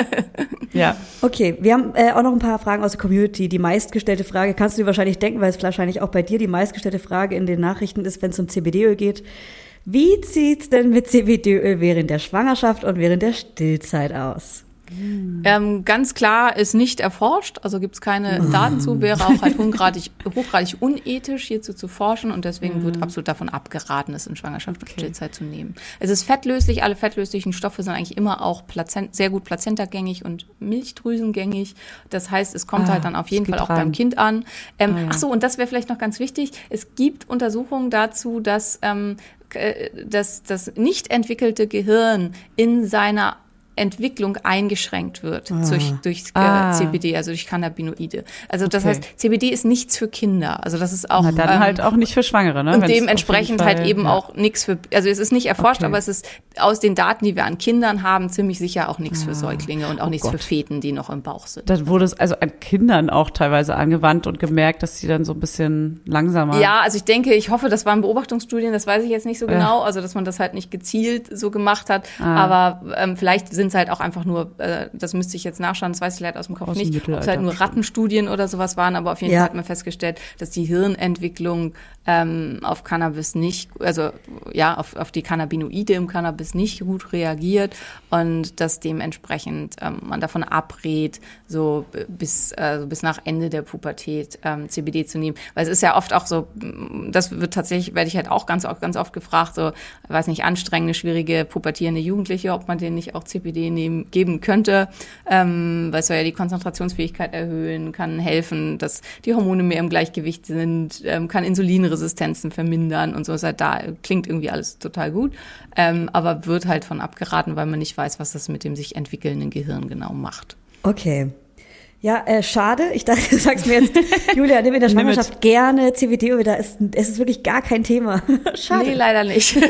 ja. Okay, wir haben äh, auch noch ein paar Fragen aus der Community. Die meistgestellte Frage, kannst du dir wahrscheinlich denken, weil es wahrscheinlich auch bei dir die meistgestellte Frage in den Nachrichten ist, wenn es um CBD-Öl geht. Wie sieht's denn mit CBD-Öl während der Schwangerschaft und während der Stillzeit aus? Ähm, ganz klar ist nicht erforscht, also gibt es keine Daten zu, wäre auch halt hochgradig, hochgradig unethisch hierzu zu forschen und deswegen wird absolut davon abgeraten, es in Schwangerschaft und Stillzeit zu nehmen. Es ist fettlöslich, alle fettlöslichen Stoffe sind eigentlich immer auch Plazent, sehr gut plazentagängig und milchdrüsengängig. Das heißt, es kommt Ah, halt dann auf jeden Fall auch rein. beim Kind an. Ähm, Ah, ja. Ach so, und das wäre vielleicht noch ganz wichtig. Es gibt Untersuchungen dazu, dass ähm, äh, das, das nicht entwickelte Gehirn in seiner Entwicklung eingeschränkt wird Ah. durch, durch äh, Ah. CBD, also durch Cannabinoide. Also das Okay. heißt, CBD ist nichts für Kinder. Also das ist auch Na, dann ähm, halt auch nicht für Schwangere, ne? und Wenn's dementsprechend halt eben ja. auch nichts für, also es ist nicht erforscht, Okay. aber es ist aus den Daten, die wir an Kindern haben, ziemlich sicher auch nichts für Säuglinge und auch Oh nichts für Gott. Feten, die noch im Bauch sind. Dann wurde es also an Kindern auch teilweise angewandt und gemerkt, dass sie dann so ein bisschen langsamer. Ja, also ich denke, ich hoffe, das waren Beobachtungsstudien, das weiß ich jetzt nicht so Ja. genau, also dass man das halt nicht gezielt so gemacht hat, Ah. aber ähm, vielleicht sind es halt auch einfach nur, äh, das müsste ich jetzt nachschauen, das weiß ich leider aus dem Kopf Aus dem nicht, ob es halt nur. Rattenstudien oder sowas waren, aber auf jeden Ja. Fall hat man festgestellt, dass die Hirnentwicklung ähm, auf Cannabis nicht, also ja, auf, auf die Cannabinoide im Cannabis nicht gut reagiert und dass dementsprechend ähm, man davon abrät, so bis, äh, bis nach Ende der Pubertät ähm, CBD zu nehmen. Weil es ist ja oft auch so, mm, das wird tatsächlich, werde ich halt auch ganz, ganz oft gefragt, so, weiß nicht, anstrengende, schwierige, pubertierende Jugendliche, ob man denen nicht auch CBD nehmen, geben könnte, ähm, weil es soll ja die Konzentrationsfähigkeit erhöhen, kann helfen, dass die Hormone mehr im Gleichgewicht sind, ähm, kann Insulinresistenzen vermindern und so ist halt da, klingt irgendwie alles total gut, ähm, aber wird halt von abgeraten, weil man nicht weiß, was das mit dem sich entwickelnden Gehirn genau macht. Okay. Ja, äh, schade. Ich dachte, du sagst mir jetzt, <laughs> Julia, nimm in der. Schwangerschaft gerne CBD, da ist, es ist wirklich gar kein Thema. Schade. Nee, leider nicht. <laughs>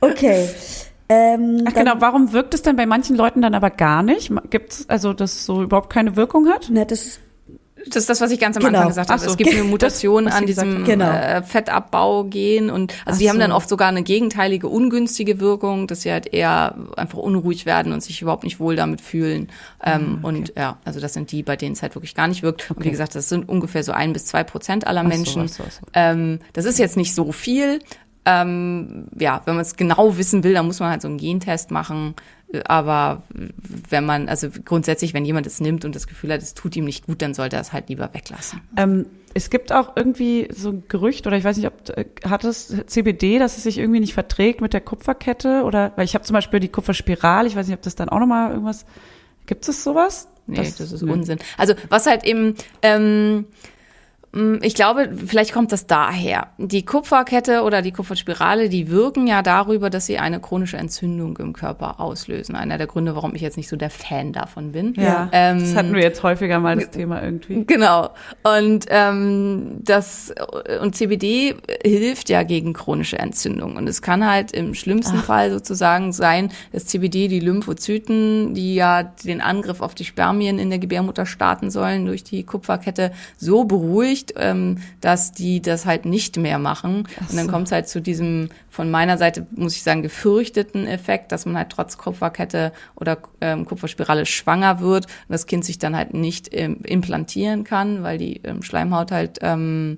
Okay. Ähm, Ach dann- genau, warum wirkt es denn bei manchen Leuten dann aber gar nicht? Gibt es also, dass es so überhaupt keine Wirkung hat? Ne, das, Das ist das, was ich ganz am Genau. Anfang gesagt habe. Ach so. Es gibt eine <laughs> Mutation Das, an diesem haben. Genau. äh, Fettabbau-Gen und also Ach die haben so. dann oft sogar eine gegenteilige, ungünstige Wirkung, dass sie halt eher einfach unruhig werden und sich überhaupt nicht wohl damit fühlen. Ähm, Und ja, also das sind die, bei denen es halt wirklich gar nicht wirkt. Und wie gesagt, das sind ungefähr so ein bis zwei Prozent aller Ach so, Menschen. ach so, ach so. Ähm, das ist jetzt nicht so viel. Ähm, ja, wenn man es genau wissen will, dann muss man halt so einen Gentest machen. Aber wenn man, also grundsätzlich, wenn jemand es nimmt und das Gefühl hat, es tut ihm nicht gut, dann sollte er es halt lieber weglassen. Ähm, es gibt auch irgendwie so ein Gerücht, oder ich weiß nicht, ob äh, hat es CBD, dass es sich irgendwie nicht verträgt mit der Kupferkette? Oder weil ich habe zum Beispiel die Kupferspirale, ich weiß nicht, ob das dann auch nochmal irgendwas. Gibt es sowas? Nee, das, ist nee. Unsinn. Also was halt eben, ähm, ich glaube, vielleicht kommt das daher. Die Kupferkette oder die Kupferspirale, die wirken ja darüber, dass sie eine chronische Entzündung im Körper auslösen. Einer der Gründe, warum ich jetzt nicht so der Fan davon bin. Ja, Ähm, das hatten wir jetzt häufiger mal das Thema irgendwie. Genau. Und ähm, das und CBD hilft ja gegen chronische Entzündung. Und es kann halt im schlimmsten Fall sozusagen sein, dass CBD die Lymphozyten, die ja den Angriff auf die Spermien in der Gebärmutter starten sollen durch die Kupferkette, so beruhigt, ähm, dass die das halt nicht mehr machen. Und dann kommt es halt zu diesem von meiner Seite, muss ich sagen, gefürchteten Effekt, dass man halt trotz Kupferkette oder ähm, Kupferspirale schwanger wird und das Kind sich dann halt nicht ähm, implantieren kann, weil die ähm, Schleimhaut halt ähm,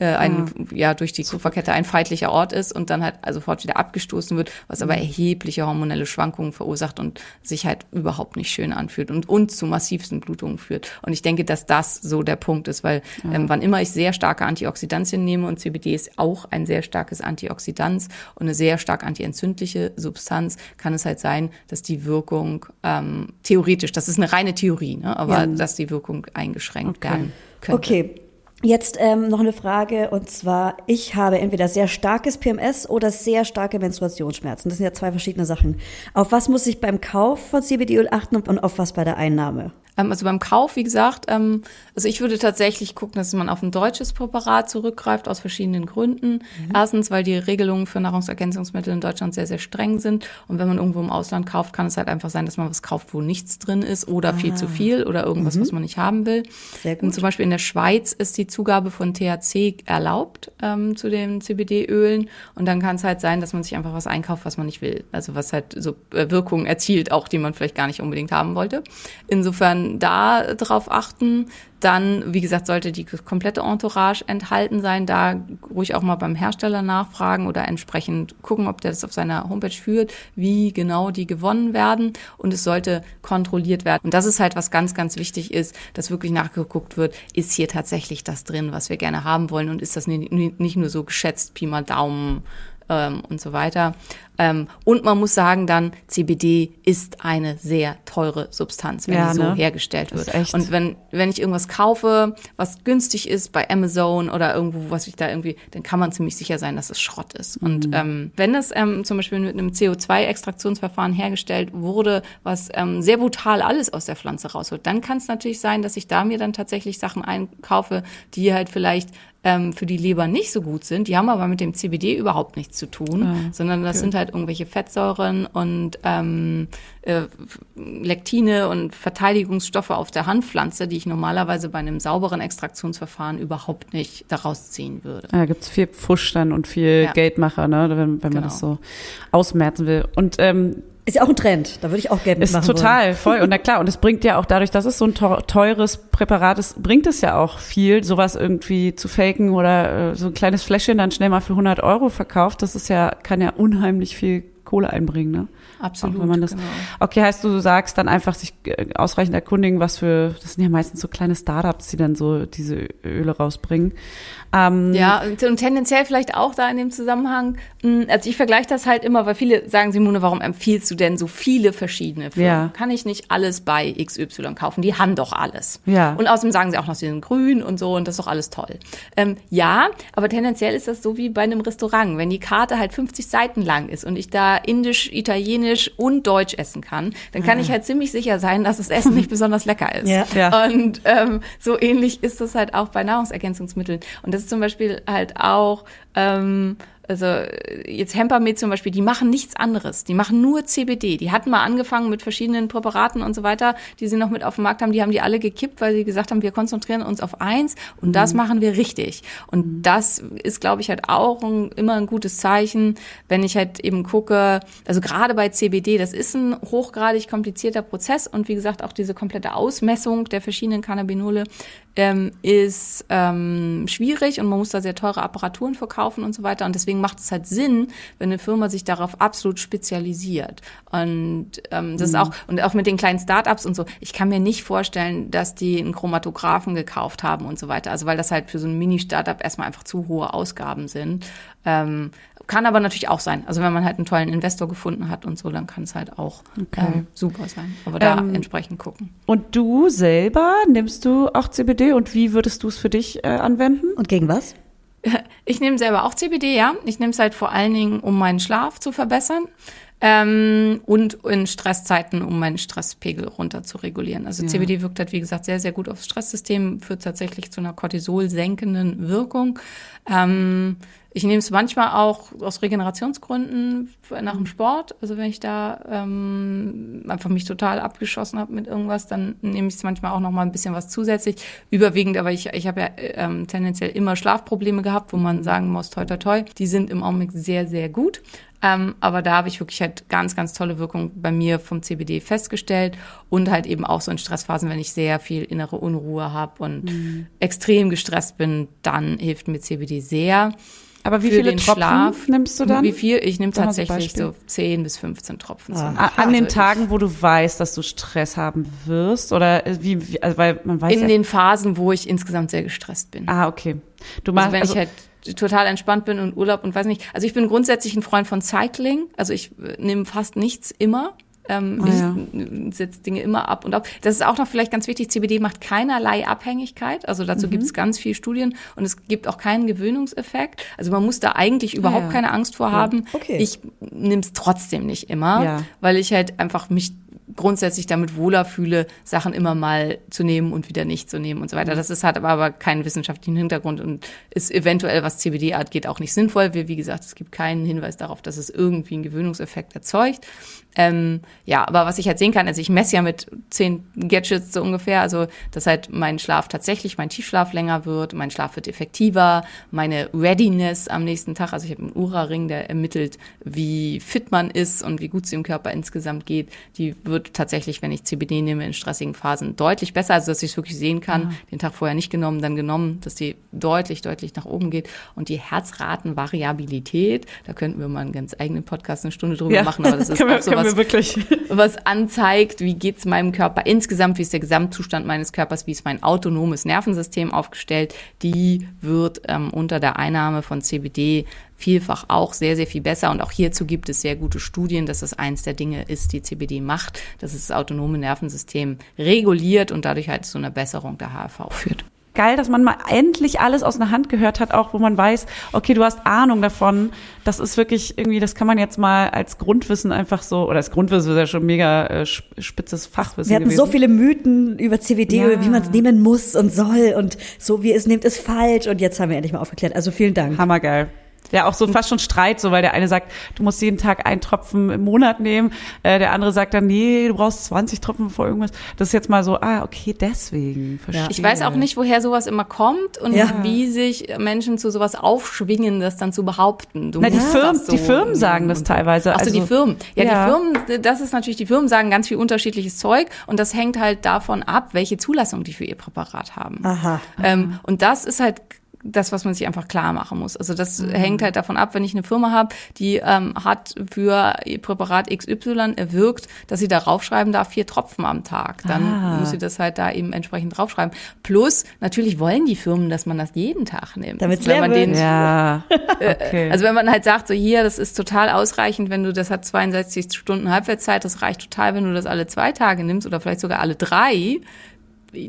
äh, ein, ja, durch die Kupferkette ein feindlicher Ort ist und dann halt sofort wieder abgestoßen wird, was aber erhebliche hormonelle Schwankungen verursacht und sich halt überhaupt nicht schön anfühlt und, und zu massivsten Blutungen führt. Und ich denke, dass das so der Punkt ist, weil ähm, wann immer ich sehr starke Antioxidantien nehme und CBD ist auch ein sehr starkes Antioxidant und eine sehr stark antientzündliche Substanz, kann es halt sein, dass die Wirkung ähm, theoretisch, das ist eine reine Theorie, ne, aber Ja. dass die Wirkung eingeschränkt Okay. werden könnte. Okay. Jetzt ähm, noch eine Frage und zwar, ich habe entweder sehr starkes PMS oder sehr starke Menstruationsschmerzen. Das sind ja zwei verschiedene Sachen. Auf was muss ich beim Kauf von CBD-Öl achten und auf was bei der Einnahme? Ähm, also beim Kauf, wie gesagt, ähm, also ich würde tatsächlich gucken, dass man auf ein deutsches Präparat zurückgreift, aus verschiedenen Gründen. Erstens, weil die Regelungen für Nahrungsergänzungsmittel in Deutschland sehr, sehr streng sind. Und wenn man irgendwo im Ausland kauft, kann es halt einfach sein, dass man was kauft, wo nichts drin ist oder viel zu viel oder irgendwas, was man nicht haben will. Sehr gut. Und zum Beispiel in der Schweiz ist die Zugabe von THC erlaubt ähm, zu den CBD-Ölen. Und dann kann es halt sein, dass man sich einfach was einkauft, was man nicht will. Also was halt so äh, Wirkungen erzielt, auch die man vielleicht gar nicht unbedingt haben wollte. Insofern da drauf achten. Dann, wie gesagt, sollte die komplette Entourage enthalten sein. Da ruhig auch mal beim Hersteller nachfragen oder entsprechend gucken, ob der das auf seiner Homepage führt, wie genau die gewonnen werden. Und es sollte kontrolliert werden. Und das ist halt, was ganz, ganz wichtig ist, dass wirklich nachgeguckt wird, ist hier tatsächlich das drin, was wir gerne haben wollen und ist das nicht nicht nur so geschätzt, Pi mal Daumen, ähm, und so weiter. Ähm, und man muss sagen dann, CBD ist eine sehr teure Substanz, wenn Ja, die so ne? hergestellt Das wird. Und wenn, wenn ich irgendwas kaufe, was günstig ist bei Amazon oder irgendwo, was ich da irgendwie, dann kann man ziemlich sicher sein, dass es Schrott ist. Und Mhm. ähm, wenn es ähm, zum Beispiel mit einem CO2-Extraktionsverfahren hergestellt wurde, was ähm, sehr brutal alles aus der Pflanze rausholt, dann kann es natürlich sein, dass ich da mir dann tatsächlich Sachen einkaufe, die halt vielleicht ähm, für die Leber nicht so gut sind. Die haben aber mit dem CBD überhaupt nichts zu tun, sondern das sind halt irgendwelche Fettsäuren und ähm, äh, Lektine und Verteidigungsstoffe auf der Handpflanze, die ich normalerweise bei einem sauberen Extraktionsverfahren überhaupt nicht daraus ziehen würde. Ja, gibt's viel Pfusch dann und viel Ja. Geldmacher, ne, wenn, wenn man Genau. das so ausmerzen will. Und ähm, Ist ja auch ein Trend. Da würde ich auch Geld ist mitmachen total <laughs> voll. Und na klar, und es bringt ja auch dadurch, dass es so ein teu- teures Präparat ist, bringt es ja auch viel, sowas irgendwie zu faken oder äh, so ein kleines Fläschchen dann schnell mal für 100 Euro verkauft. Das ist ja, kann ja unheimlich viel Kohle einbringen, ne? Absolut. Das, genau. Okay, heißt du, du sagst dann einfach sich äh, ausreichend erkundigen, was für, das sind ja meistens so kleine Startups, die dann so diese Öle rausbringen. Ähm, Ja, und, und tendenziell vielleicht auch da in dem Zusammenhang, mh, also ich vergleiche das halt immer, weil viele sagen, Simone, warum empfiehlst du denn so viele verschiedene Firmen? Ja. Kann ich nicht alles bei XY kaufen? Die haben doch alles. Ja. Und außerdem sagen sie auch noch, sie sind grün und so und das ist doch alles toll. Ähm, ja, aber tendenziell ist das so wie bei einem Restaurant. Wenn die Karte halt 50 Seiten lang ist und ich da indisch, italienisch und deutsch essen kann, dann kann ich halt ziemlich sicher sein, dass das Essen nicht <laughs> besonders lecker ist. Ja. Ja. Und ähm, so ähnlich ist das halt auch bei Nahrungsergänzungsmitteln. Und das ist zum Beispiel halt auch, ähm, also jetzt Hempermed zum Beispiel, die machen nichts anderes. Die machen nur CBD. Die hatten mal angefangen mit verschiedenen Präparaten und so weiter, die sie noch mit auf dem Markt haben. Die haben die alle gekippt, weil sie gesagt haben, wir konzentrieren uns auf eins und das machen wir richtig. Und das ist, glaube ich, halt auch ein, immer ein gutes Zeichen, wenn ich halt eben gucke, also gerade bei CBD, das ist ein hochgradig komplizierter Prozess und wie gesagt, auch diese komplette Ausmessung der verschiedenen Cannabinole ähm, ist ähm, schwierig und man muss da sehr teure Apparaturen verkaufen und so weiter. Und deswegen macht es halt Sinn, wenn eine Firma sich darauf absolut spezialisiert. Und ähm, das ist auch, und auch mit den kleinen Startups und so, ich kann mir nicht vorstellen, dass die einen Chromatographen gekauft haben und so weiter. Also weil das halt für so ein Mini-Startup erstmal einfach zu hohe Ausgaben sind. Ähm, kann aber natürlich auch sein. Also wenn man halt einen tollen Investor gefunden hat und so, dann kann es halt auch ähm, super sein. Aber da Ähm, entsprechend gucken. Und du selber, nimmst du auch CBD und wie würdest du es für dich äh, anwenden? Und gegen was? Ich nehme selber auch CBD, ja. Ich nehme es halt vor allen Dingen, um meinen Schlaf zu verbessern. Ähm, und in Stresszeiten, um meinen Stresspegel runter zu regulieren. Also Ja. CBD wirkt halt, wie gesagt, sehr, sehr gut aufs Stresssystem, führt tatsächlich zu einer Cortisol-senkenden Wirkung. Ähm, ich nehme es manchmal auch aus Regenerationsgründen nach dem Sport. Also wenn ich da ähm, einfach mich total abgeschossen habe mit irgendwas, dann nehme ich es manchmal auch noch mal ein bisschen was zusätzlich. Überwiegend, aber ich, ich habe ja ähm, tendenziell immer Schlafprobleme gehabt, wo man sagen muss, toi toi toi, die sind im Augenblick sehr, sehr gut. Ähm, aber da habe ich wirklich halt ganz, ganz tolle Wirkung bei mir vom CBD festgestellt und halt eben auch so in Stressphasen, wenn ich sehr viel innere Unruhe habe und extrem gestresst bin, dann hilft mir CBD sehr. Aber wie viele Tropfen Schlaf. nimmst du dann? Wie viel? Ich nehme tatsächlich so 10 bis 15 Tropfen. Ah. An den Also Tagen, wo du weißt, dass du Stress haben wirst? Oder äh, wie, wie also weil man weiß In ja, den Phasen, wo ich insgesamt sehr gestresst bin. Ah, okay. Du machst Also wenn also, ich halt total entspannt bin und Urlaub und weiß nicht. Also ich bin grundsätzlich ein Freund von Cycling. Also ich äh, nehme fast nichts immer. Ähm, Ah, ich ja. setze Dinge immer ab und ab. Das ist auch noch vielleicht ganz wichtig. CBD macht keinerlei Abhängigkeit. Also dazu Mhm. gibt es ganz viele Studien und es gibt auch keinen Gewöhnungseffekt. Also man muss da eigentlich überhaupt ja. keine Angst vor haben. Okay. Ich nehme es trotzdem nicht immer, Ja. weil ich halt einfach mich grundsätzlich damit wohler fühle, Sachen immer mal zu nehmen und wieder nicht zu nehmen und so weiter. Das ist hat aber, aber keinen wissenschaftlichen Hintergrund und ist eventuell, was CBD angeht, auch nicht sinnvoll. Wie, wie gesagt, es gibt keinen Hinweis darauf, dass es irgendwie einen Gewöhnungseffekt erzeugt. Ähm, ja, aber was ich halt sehen kann, also ich messe ja mit zehn Gadgets so ungefähr, also dass halt mein Schlaf tatsächlich, mein Tiefschlaf länger wird, mein Schlaf wird effektiver, meine Readiness am nächsten Tag, also ich habe einen Ura-Ring, der ermittelt, wie fit man ist und wie gut es dem Körper insgesamt geht, die wird tatsächlich, wenn ich CBD nehme in stressigen Phasen, deutlich besser, also dass ich es wirklich sehen kann, den Tag vorher nicht genommen, dann genommen, dass die deutlich, deutlich nach oben geht. Und die Herzratenvariabilität, da könnten wir mal einen ganz eigenen Podcast eine Stunde drüber Ja. machen, aber das <laughs> ist auch Wollen was, wir wirklich. <laughs> was anzeigt, wie geht's meinem Körper insgesamt, wie ist der Gesamtzustand meines Körpers, wie ist mein autonomes Nervensystem aufgestellt, die wird ähm, unter der Einnahme von CBD vielfach auch sehr, sehr viel besser. Und auch hierzu gibt es sehr gute Studien, dass es eins der Dinge ist, die CBD macht, dass es das autonome Nervensystem reguliert und dadurch halt zu einer Besserung der HRV führt geil, dass man mal endlich alles aus einer Hand gehört hat, auch wo man weiß, okay, du hast Ahnung davon. Das ist wirklich irgendwie, das kann man jetzt mal als Grundwissen einfach so, oder als Grundwissen ist ja schon mega äh, spitzes Fachwissen. Wir hatten gewesen. so viele Mythen über CBD, Ja. wie man es nehmen muss und soll und so wie es nimmt, ist falsch. Und jetzt haben wir endlich mal aufgeklärt. Also vielen Dank. Hammergeil. Ja, auch so fast schon Streit, so weil der eine sagt, du musst jeden Tag einen Tropfen im Monat nehmen, äh, der andere sagt dann, nee, du brauchst 20 Tropfen vor irgendwas. Das ist jetzt mal so, ah, okay, deswegen. Verstehe. Ich weiß auch nicht, woher sowas immer kommt und Ja. wie sich Menschen zu sowas aufschwingen, das dann zu behaupten. Na, die Firmen, so die Firmen sagen das teilweise. Ach so, also, die Firmen. Ja, Ja. die Firmen, das ist natürlich, die Firmen sagen ganz viel unterschiedliches Zeug und das hängt halt davon ab, welche Zulassung die für ihr Präparat haben. Aha. Ähm, und das ist halt das, was man sich einfach klar machen muss. Also das hängt halt davon ab, wenn ich eine Firma habe, die ähm, hat für ihr Präparat XY erwirkt, dass sie da raufschreiben darf, vier Tropfen am Tag. Dann Ah. muss sie das halt da eben entsprechend draufschreiben. Plus, natürlich wollen die Firmen, dass man das jeden Tag nimmt. Damit's wenn man den. Ja, <laughs> okay. also wenn man halt sagt, so hier, das ist total ausreichend, wenn du, das hat 62 Stunden Halbwertszeit, das reicht total, wenn du das alle zwei Tage nimmst oder vielleicht sogar alle drei,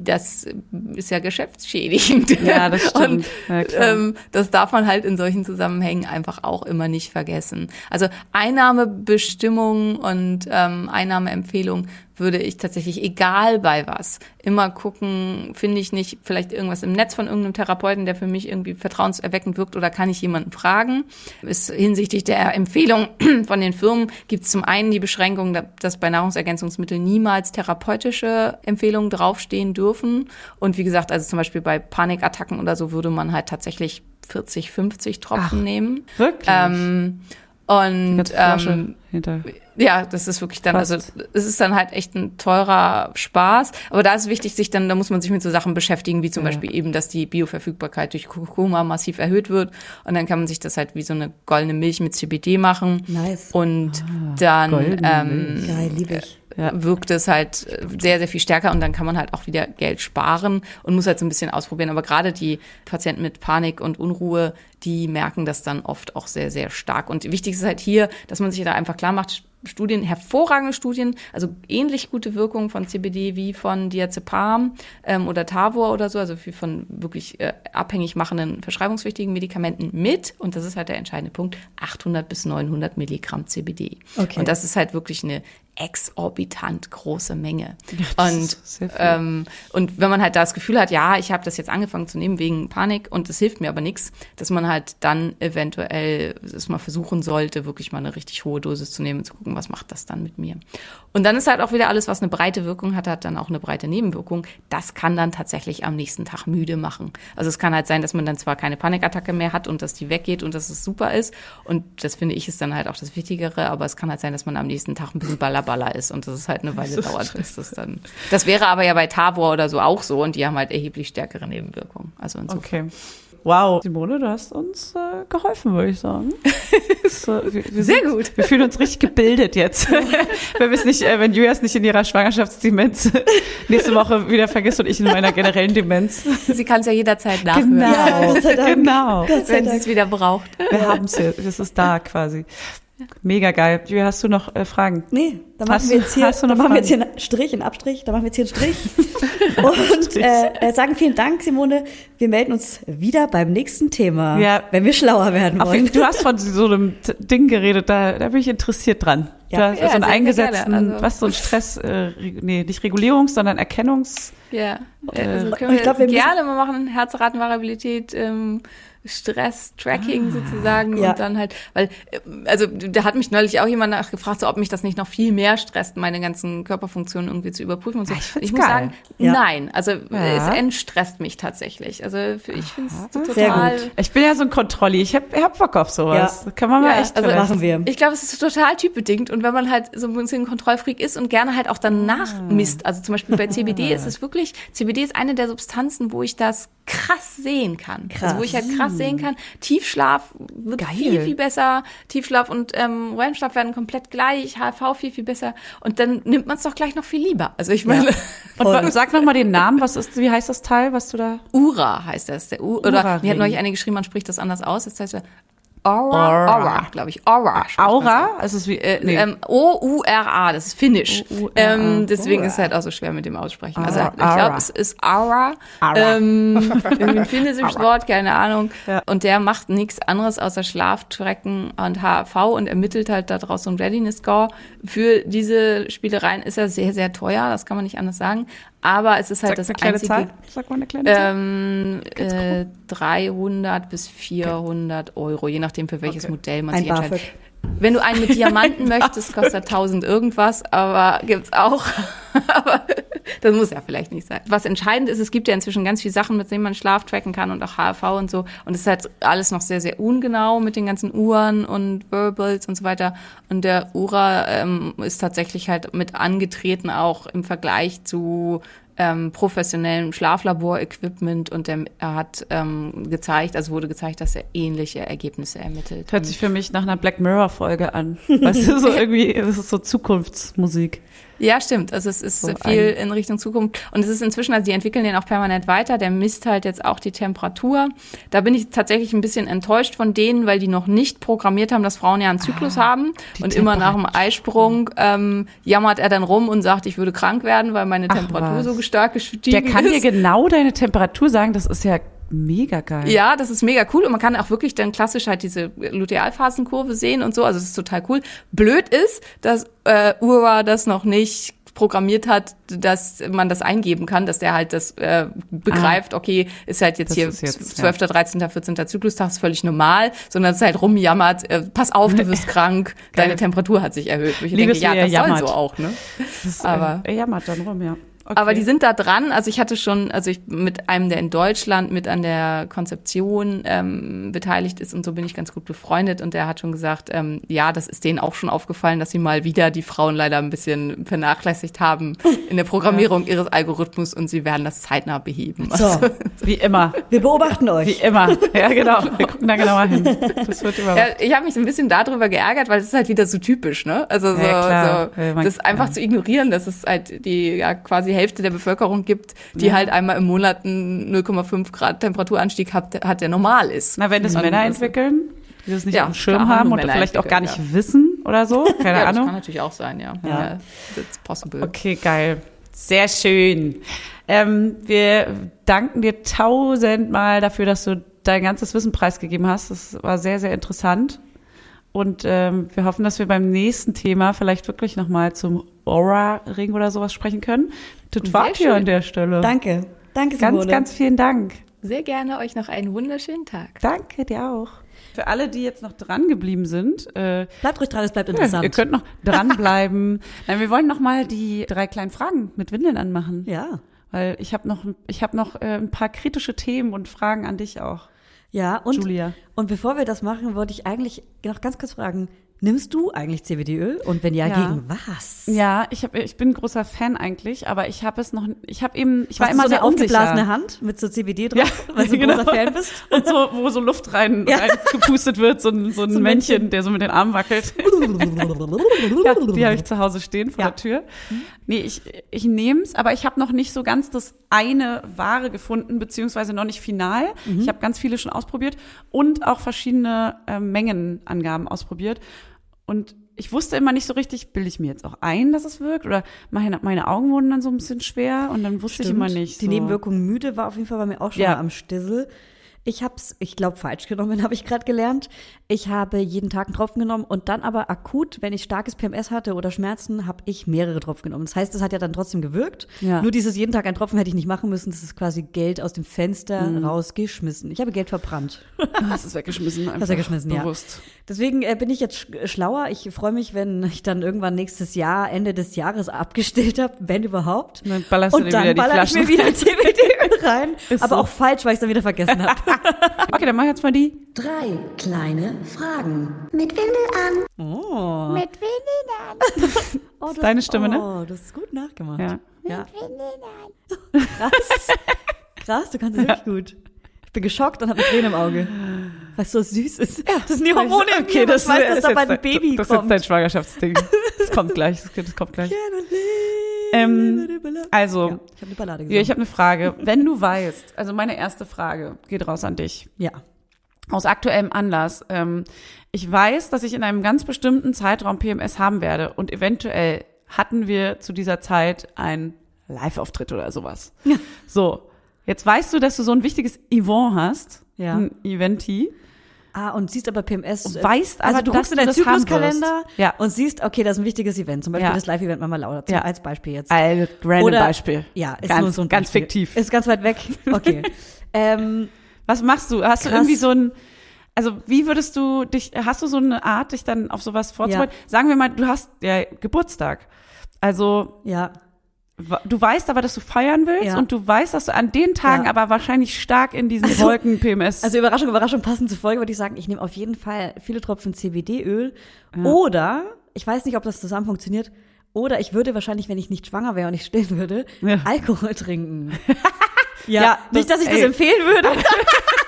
das ist ja geschäftsschädigend. Ja, das <laughs> stimmt. Und Ja, ähm, das darf man halt in solchen Zusammenhängen einfach auch immer nicht vergessen. Also Einnahmebestimmungen und ähm, Einnahmeempfehlungen würde ich tatsächlich, egal bei was, immer gucken, finde ich nicht vielleicht irgendwas im Netz von irgendeinem Therapeuten, der für mich irgendwie vertrauenserweckend wirkt oder kann ich jemanden fragen. Ist hinsichtlich der Empfehlung <clears throat> von den Firmen gibt es zum einen die Beschränkung, da- dass bei Nahrungsergänzungsmitteln niemals therapeutische Empfehlungen draufstehen dürfen. Und wie gesagt, also zum Beispiel bei Panikattacken oder so würde man halt tatsächlich 40, 50 Tropfen Ach, nehmen. Wirklich? Ähm, und ähm, hinter. ja, das ist wirklich dann, also Fast. es ist dann halt echt ein teurer Spaß. Aber da ist wichtig, sich dann, da muss man sich mit so Sachen beschäftigen, wie zum Ja. Beispiel eben, dass die Bioverfügbarkeit durch Kurkuma massiv erhöht wird. Und dann kann man sich das halt wie so eine goldene Milch mit CBD machen. Nice. Und dann Ah, goldene ähm, Geil, liebe ich. Ja. wirkt es halt sehr, sehr viel stärker und dann kann man halt auch wieder Geld sparen und muss halt so ein bisschen ausprobieren. Aber gerade die Patienten mit Panik und Unruhe, die merken das dann oft auch sehr, sehr stark. Und wichtig ist halt hier, dass man sich da einfach klar macht, Studien, hervorragende Studien, also ähnlich gute Wirkungen von CBD wie von Diazepam ähm, oder Tavor oder so, also wie von wirklich äh, abhängig machenden verschreibungswichtigen Medikamenten mit, und das ist halt der entscheidende Punkt, 800 bis 900 Milligramm CBD. Okay. Und das ist halt wirklich eine exorbitant große Menge. <laughs> das und, ähm, und wenn man halt das Gefühl hat, ja, ich habe das jetzt angefangen zu nehmen wegen Panik und es hilft mir aber nichts, dass man halt dann eventuell es mal versuchen sollte, wirklich mal eine richtig hohe Dosis zu nehmen und zu gucken, was macht das dann mit mir. Und dann ist halt auch wieder alles, was eine breite Wirkung hat, hat dann auch eine breite Nebenwirkung. Das kann dann tatsächlich am nächsten Tag müde machen. Also es kann halt sein, dass man dann zwar keine Panikattacke mehr hat und dass die weggeht und dass es super ist. Und das finde ich ist dann halt auch das Wichtigere, aber es kann halt sein, dass man am nächsten Tag ein bisschen ballerballer ist und dass es halt eine Weile dauert, bis das dann. Das wäre aber ja bei Tavor oder so auch so und die haben halt erheblich stärkere Nebenwirkungen. Also insofern. Okay. Wow. Simone, du hast uns äh, geholfen, würde ich sagen. <laughs> Das, äh, wir, wir Sehr sind, gut. Wir fühlen uns richtig gebildet jetzt. <laughs> wenn wir es nicht, äh, wenn Julia es nicht in ihrer Schwangerschaftsdemenz <laughs> nächste Woche wieder vergisst und ich in meiner generellen Demenz. Sie kann es ja jederzeit nachhören, Ja, sei Dank. genau. Gott sei wenn sie es wieder braucht. Wir haben es hier. Das ist da quasi. Mega geil. Julia, hast du noch äh, Fragen? Nee, da machen Hast wir jetzt hier, hast du da noch machen wir jetzt hier einen Strich, einen Abstrich, da machen wir jetzt hier einen Strich. <laughs> Und äh, äh, sagen vielen Dank, Simone. Wir melden uns wieder beim nächsten Thema, Ja. wenn wir schlauer werden Auf, wollen. du hast <laughs> von so einem Ding geredet, da, da bin ich interessiert dran. Ja. Hast Ja, so einen eingesetzten, gerne. Also- was so ein Stress, äh, nee, nicht Regulierungs, sondern Erkennungs. Ja, Äh, also können wir, ich glaub, wir müssen- gerne mal machen, Herzratenvariabilität, ähm, Stress-Tracking sozusagen Ja. und dann halt, weil, also da hat mich neulich auch jemand nachgefragt, so, ob mich das nicht noch viel mehr stresst, meine ganzen Körperfunktionen irgendwie zu überprüfen und so. Ah, ich find's muss geil. sagen, Ja. nein, also Ja. es entstresst mich tatsächlich. Also für- ich finde es Sehr total. gut. Ich bin ja so ein Kontrolli. Ich hab, ich hab Bock auf sowas. Ja. Kann man mal Ja, echt also machen wir. Ich glaube, es ist total typbedingt und wenn man halt so ein bisschen Kontrollfreak ist und gerne halt auch danach Ah. misst, also zum Beispiel bei CBD <laughs> ist es wirklich, CBD ist eine der Substanzen, wo ich das krass sehen kann. Krass. Also wo ich halt krass anders sehen kann. Tiefschlaf wird Geil. viel, viel besser. Tiefschlaf und ähm, REM-Schlaf werden komplett gleich. HRV viel, viel besser. Und dann nimmt man es doch gleich noch viel lieber. Also ich meine, <laughs> Und wa- <laughs> sag noch mal den Namen. Was ist, wie heißt das Teil, was du da? Ura heißt das. Der U oder mir hat neulich eine geschrieben, man spricht das anders aus. Das heißt Aura, Aura. Aura, glaube ich. Aura. Aura? Es ist wie, Äh, nee. ähm, O-U-R-A, das ist Finnisch. Ähm, deswegen ist es halt auch so schwer mit dem Aussprechen. Also ich glaube, es ist Aura. Aura. Ähm, <laughs> ein finnisches Wort, keine Ahnung. Ja. Und der macht nichts anderes außer Schlaftracken und HRV und ermittelt halt daraus so ein Readiness-Score. Für diese Spielereien ist er sehr, sehr teuer, das kann man nicht anders sagen. Aber es ist halt Sag das eine kleine einzige Zahl. Sag mal eine kleine Zahl. ähm, äh, 300 bis 400 Euro, je nachdem für welches Okay. Modell man Ein sich entscheidet. Wenn du einen mit Diamanten <laughs> möchtest, kostet er 1000 irgendwas, aber gibt's auch. <laughs> aber das muss ja vielleicht nicht sein. Was entscheidend ist, es gibt ja inzwischen ganz viele Sachen, mit denen man Schlaf tracken kann und auch HRV und so. Und es ist halt alles noch sehr, sehr ungenau mit den ganzen Uhren und Verbals und so weiter. Und der Ura ähm, ist tatsächlich halt mit angetreten auch im Vergleich zu ähm, professionellem Schlaflabor-Equipment und der, er hat ähm, gezeigt, also wurde gezeigt, dass er ähnliche Ergebnisse ermittelt. Hört sich für mich nach einer Black Mirror Folge an. <laughs> Weißt du, so <laughs> irgendwie, das ist so Zukunftsmusik. Ja, stimmt. Also es ist So viel in Richtung Zukunft. Und es ist inzwischen, also die entwickeln den auch permanent weiter. Der misst halt jetzt auch die Temperatur. Da bin ich tatsächlich ein bisschen enttäuscht von denen, weil die noch nicht programmiert haben, dass Frauen ja einen Zyklus haben. Ah, die Und immer nach dem. Eisprung ähm, jammert er dann rum und sagt, ich würde krank werden, weil meine Ach, Temperatur was. so stark gestiegen Der kann dir ist. genau deine Temperatur sagen. Das ist ja mega geil. Ja, das ist mega cool und man kann auch wirklich dann klassisch halt diese Lutealphasenkurve sehen und so. Also es ist total cool. Blöd ist, dass äh, Ura das noch nicht programmiert hat, dass man das eingeben kann, dass der halt das äh, begreift, okay, ist halt jetzt hier ist jetzt, 12., 13., 14. Zyklustag, ist völlig normal, sondern es halt rumjammert, äh, pass auf, du wirst <laughs> krank, deine. Temperatur hat sich erhöht. Ich Liebes denke, ja, das er soll jammert. so auch, ne? Ist, Aber- äh, er jammert dann rum, ja. Okay. Aber die sind da dran. Also ich hatte schon, also ich mit einem, der in Deutschland mit an der Konzeption ähm, beteiligt ist und so bin ich ganz gut befreundet und der hat schon gesagt, ähm, ja, das ist denen auch schon aufgefallen, dass sie mal wieder die Frauen leider ein bisschen vernachlässigt haben in der Programmierung <laughs> ihres Algorithmus und sie werden das zeitnah beheben. So, Also, Wie immer. wir beobachten Wie euch. immer. Ja, genau. <laughs> Wir gucken da genauer hin. Das wird immer. ja, ich habe mich ein bisschen darüber geärgert, weil es ist halt wieder so typisch, ne? Also so, Ja, klar. so Ja, das einfach ja. zu ignorieren, dass es halt die ja quasi Hälfte der Bevölkerung gibt, die Ja. halt einmal im Monat einen 0,5 Grad Temperaturanstieg hat, hat der normal ist. Na, wenn das Und Männer das- entwickeln, die das nicht Ja, auf dem Schirm klar, haben Männer vielleicht auch gar nicht entwickelt, wissen oder so. <laughs> Keine ja, das Ahnung. kann natürlich auch sein, ja. Ja. ja. That's possible. Okay, geil. Sehr schön. Ähm, wir danken dir tausendmal dafür, dass du dein ganzes Wissen preisgegeben hast. Das war sehr, sehr interessant. Und ähm, wir hoffen, dass wir beim nächsten Thema vielleicht wirklich nochmal zum Aura-Ring oder sowas sprechen können. Das Sehr ihr schön. an der Stelle. Danke. Danke, Ganz, Simone. ganz vielen Dank. Sehr gerne euch noch einen wunderschönen Tag. Danke dir auch. Für alle, die jetzt noch dran geblieben sind, äh, Bleibt ruhig dran, es bleibt Ja, interessant. ihr könnt noch dranbleiben. <laughs> Nein, wir wollen noch mal die drei kleinen Fragen mit Windeln anmachen. ja. Weil ich habe noch, ich habe noch äh, ein paar kritische Themen und Fragen an dich auch, Ja, und, Julia. und bevor wir das machen, wollte ich eigentlich noch ganz kurz fragen, nimmst du eigentlich CBD-Öl? Und wenn ja, Ja. gegen was? Ja, ich hab, ich bin ein großer Fan eigentlich, aber ich habe es noch, ich habe eben, ich war Hast immer du so sehr eine aufgeblasene unsicher. Hand mit so CBD drauf, Ja, <laughs> weil du ein genau. großer Fan bist? <laughs> Und so, wo so Luft rein, Ja. reingepustet wird, so ein, so ein, So ein Männchen, Männchen. der so mit den Armen wackelt. <laughs> Ja, die habe ich zu Hause stehen vor der Tür. Nee, ich, ich nehme es, aber ich habe noch nicht so ganz das eine Ware gefunden, beziehungsweise noch nicht final. Ich habe ganz viele schon ausprobiert und auch verschiedene äh, Mengenangaben ausprobiert. Und ich wusste immer nicht so richtig, bilde ich mir jetzt auch ein, dass es wirkt? Oder meine, meine Augen wurden dann so ein bisschen schwer und dann wusste ich immer nicht. Die so. Nebenwirkung müde war auf jeden Fall bei mir auch schon Ja. mal am Stissel. Ich hab's, ich glaube, falsch genommen, <laughs> habe ich gerade gelernt. Ich habe jeden Tag einen Tropfen genommen und dann aber akut, wenn ich starkes PMS hatte oder Schmerzen, habe ich mehrere Tropfen genommen. Das heißt, es hat ja dann trotzdem gewirkt. Ja. Nur dieses jeden Tag ein Tropfen hätte ich nicht machen müssen. Das ist quasi Geld aus dem Fenster rausgeschmissen. Ich habe Geld verbrannt. <laughs> Hast es weggeschmissen. Einfach weggeschmissen, ja. bewusst. Deswegen äh, bin ich jetzt sch- schlauer. Ich freue mich, wenn ich dann irgendwann nächstes Jahr, Ende des Jahres abgestellt habe, wenn überhaupt. Und dann ballerst du Und dir dann wieder die baller ich mir Flaschen. wieder CBD-Öl <laughs> rein. Ist aber so. auch falsch, weil ich es dann wieder vergessen habe. <laughs> Okay, dann mach ich jetzt mal die. Drei kleine Fragen. Mit Windel an. Oh. Mit Windel an. <laughs> oh das, deine Stimme, ne? Oh, das ist gut nachgemacht. Ja. ja. Krass. <laughs> Krass, du kannst es wirklich gut. Ich bin geschockt und habe eine Träne im Auge. Was so süß ist. das sind die Hormone im okay, mir, das weiß, dass ist da jetzt bald ein dein- Baby Das ist jetzt kommt. dein Schwangerschaftsding. Das kommt gleich, das, das kommt gleich. Ähm, also, ja, ich habe eine Ballade ja, gesungen. ich habe eine Frage. Wenn du weißt, also meine erste Frage geht raus an dich. ja. Aus aktuellem Anlass. Ähm, ich weiß, dass ich in einem ganz bestimmten Zeitraum PMS haben werde und eventuell hatten wir zu dieser Zeit einen Live-Auftritt oder sowas. Ja. So, jetzt weißt du, dass du so ein wichtiges Event hast, Ja. ein Eventi. Ah, und siehst aber PMS. Und äh, weißt aber, also du dass guckst in du deinen Zykluskalender. Ja. und siehst, okay, das ist ein wichtiges Event. Zum Beispiel Ja. das Live-Event Mama Laura, zum, Ja. als Beispiel jetzt. Ein random Oder- Beispiel. Ja, ist ganz, nur so ein ganz Beispiel. fiktiv. Ist ganz weit weg. <laughs> Okay. ähm, Was machst du? Hast du Krass. irgendwie so ein, also wie würdest du dich, hast du so eine Art, dich dann auf sowas vorzubereiten? Sagen wir mal, du hast ja Geburtstag. Also ja. Du weißt aber, dass du feiern willst Ja. und du weißt, dass du an den Tagen Ja. aber wahrscheinlich stark in diesen Also- Wolken PMS. Also Überraschung, Überraschung, passend zur Folge würde ich sagen, ich nehme auf jeden Fall viele Tropfen CBD-Öl. Oder, ich weiß nicht, ob das zusammen funktioniert, oder ich würde wahrscheinlich, wenn ich nicht schwanger wäre und ich stillen würde, Ja. Alkohol trinken. <laughs> ja, Ja, nicht, das- dass ich das ey. empfehlen würde. <laughs>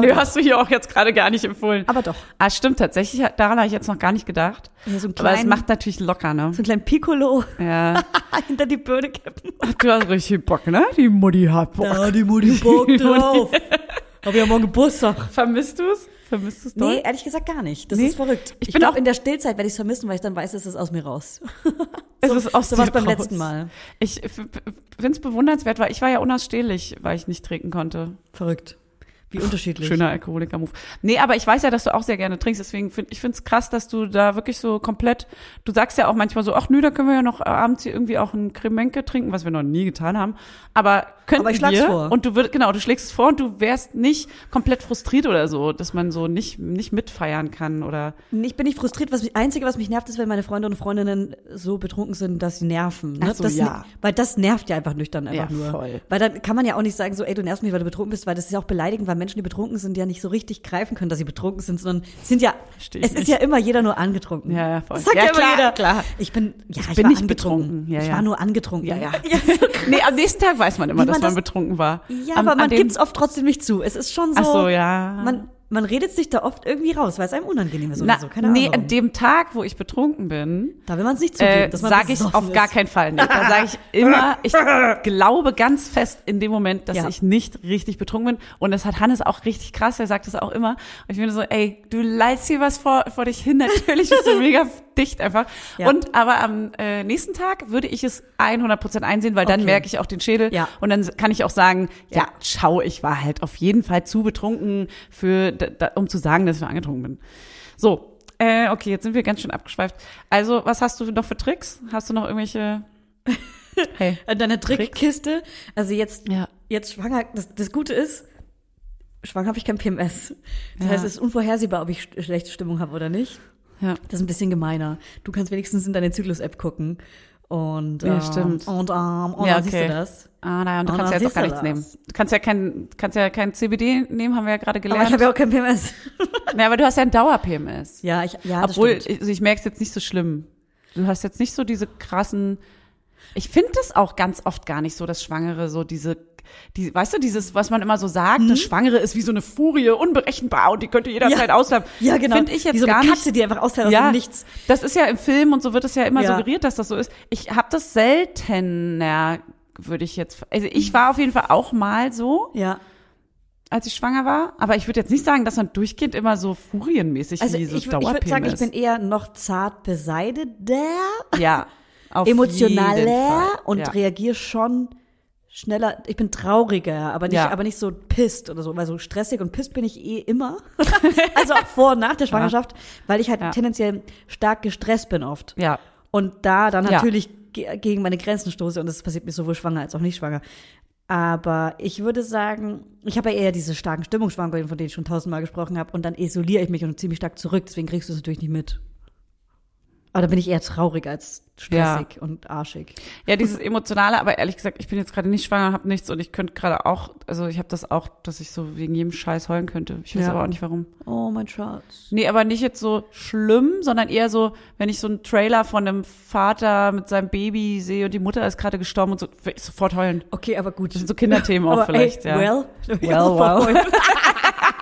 Nö, hast du hier auch jetzt gerade gar nicht empfohlen. Aber doch. Ah, stimmt, tatsächlich, daran habe ich jetzt noch gar nicht gedacht. Ja, so einen aber es kleinen- macht natürlich locker, ne? So einen kleinen Piccolo Ja. <laughs> hinter die Birne kippen. Du hast richtig Bock, ne? Die Mutti hat Bock. Ja, die Mutti Bock drauf. Hab ja morgen Geburtstag. Vermisst du es? Vermisst du es Nee, ehrlich gesagt gar nicht. Das Nee. ist verrückt. Ich Ich, bin glaube, auch- in der Stillzeit werde ich es vermissen, weil ich dann weiß, es ist aus mir raus. <laughs> Es ist aus so was beim raus. letzten Mal. Ich finde es bewundernswert, weil ich war ja unausstehlich, weil ich nicht trinken konnte. Verrückt. Wie unterschiedlich. Schöner Alkoholiker-Move. Nee, aber ich weiß ja, dass du auch sehr gerne trinkst, deswegen finde ich finde es krass, dass du da wirklich so komplett, du sagst ja auch manchmal so, ach nö, da können wir ja noch abends hier irgendwie auch ein Kremenke trinken, was wir noch nie getan haben. Aber könnten Aber ich wir, vor. und du würdest, genau, du schlägst es vor und du wärst nicht komplett frustriert oder so, dass man so nicht, nicht mitfeiern kann oder, Ich bin nicht frustriert. Was mich, Einzige, was mich nervt, ist, wenn meine Freunde und Freundinnen so betrunken sind, dass sie nerven. Ne? Ach so, das, ja. Weil das nervt ja einfach nüchtern einfach Ja, nur. voll. Weil dann kann man ja auch nicht sagen, so, ey, du nervst mich, weil du betrunken bist, weil das ist ja auch beleidigend, weil Menschen, die betrunken sind, ja nicht so richtig greifen können, dass sie betrunken sind, sondern sind ja, ich es ist nicht. ja immer jeder nur angetrunken. Ja, ja, voll. Das sagt Ja, ja, immer klar, jeder. klar. Ich bin, ja, ich, bin war nicht betrunken. Ja, ich ja. war nur angetrunken. ja, <laughs> ja. nee, am nächsten Tag weiß man immer, Wie dass man man das- betrunken war. Ja, Am- aber an man dem- gibt's oft trotzdem nicht zu. Es ist schon so. Ach so, ja. Man, man redet sich da oft irgendwie raus, weil es einem unangenehm ist Na, oder so. Keine nee, Ahnung. an dem Tag, wo ich betrunken bin, da will man es nicht zugeben. äh, sage ich auf gar ist. keinen Fall nicht. Da sage ich immer, ich <laughs> glaube ganz fest in dem Moment, dass Ja. ich nicht richtig betrunken bin. Und das hat Hannes auch richtig krass, er sagt das auch immer. Und ich finde so, ey, du leitst hier was vor, vor dich hin, natürlich bist du <laughs> mega dicht einfach. Ja. Und aber am äh, nächsten Tag würde ich es 100% einsehen, weil dann Okay. merke ich auch den Schädel. Ja. Und dann kann ich auch sagen, ja, Ja. schau, ich war halt auf jeden Fall zu betrunken, für, da, um zu sagen, dass ich noch angetrunken bin. So, äh, okay, jetzt sind wir ganz schön abgeschweift. Also, was hast du noch für Tricks? Hast du noch irgendwelche? <laughs> Hey. An deiner Trickkiste. Also jetzt, Ja. jetzt schwanger, das, das Gute ist, schwanger habe ich kein PMS. Das Ja. heißt, es ist unvorhersehbar, ob ich sch- schlechte Stimmung habe oder nicht. Ja. Das ist ein bisschen gemeiner. Du kannst wenigstens in deine Zyklus-App gucken. Und, Ja, ähm, stimmt. Und, ähm, und Ja, dann siehst okay. du das. Ah, naja, und du Und kannst dann ja jetzt auch gar nichts du nehmen. Du kannst ja kein, kannst ja kein CBD nehmen, haben wir ja gerade Aber gelernt. ich habe ja auch kein PMS. <laughs> ja, aber du hast ja ein Dauer-PMS. ja, ich, ja, das Obwohl, stimmt. also ich merke es jetzt nicht so schlimm. Du hast jetzt nicht so diese krassen. Ich finde das auch ganz oft gar nicht so, dass Schwangere so diese, die, weißt du, dieses, was man immer so sagt, Mhm. das Schwangere ist wie so eine Furie, unberechenbar und die könnte jederzeit Ja. auslaufen. Ja, genau. Finde ich jetzt Wie so gar eine nicht. Katze, die einfach ausfällt aus ja, dem Nichts. das ist ja im Film und so wird es ja immer Ja. suggeriert, dass das so ist. Ich habe das seltener, würde ich jetzt. Also ich war auf jeden Fall auch mal so, Ja. als ich schwanger war, aber ich würde jetzt nicht sagen, dass man durchgehend immer so furienmäßig Also wie ich, so ich würde sagen, ich bin eher noch zart beseitigter, ja, <laughs> auf emotionaler und ja. reagiere schon schneller. Ich bin trauriger, aber nicht, Ja. aber nicht so pisst oder so, weil so stressig und pisst bin ich eh immer. <laughs> also auch vor und nach der Schwangerschaft, weil ich halt Ja. tendenziell stark gestresst bin oft. Ja, Und da dann Ja. natürlich gegen meine Grenzen stoße und das passiert mir sowohl schwanger als auch nicht schwanger. Aber ich würde sagen, ich habe ja eher diese starken Stimmungsschwankungen, von denen ich schon tausendmal gesprochen habe, und dann isoliere ich mich und ziehe mich stark zurück. Deswegen kriegst du es natürlich nicht mit. Aber da bin ich eher traurig als stressig und arschig. Ja, dieses emotionale, aber ehrlich gesagt, ich bin jetzt gerade nicht schwanger, habe nichts und ich könnte gerade auch, also ich habe das auch, dass ich so wegen jedem Scheiß heulen könnte. Ich weiß Ja. aber auch nicht warum. Oh, mein Schatz. Nee, aber nicht jetzt so schlimm, sondern eher so, wenn ich so einen Trailer von einem Vater mit seinem Baby sehe und die Mutter ist gerade gestorben und so, will ich sofort heulen. Okay, aber gut. Das sind so Kinderthemen <laughs> auch vielleicht, ey, ja. Well, <laughs> Well, wow. <laughs>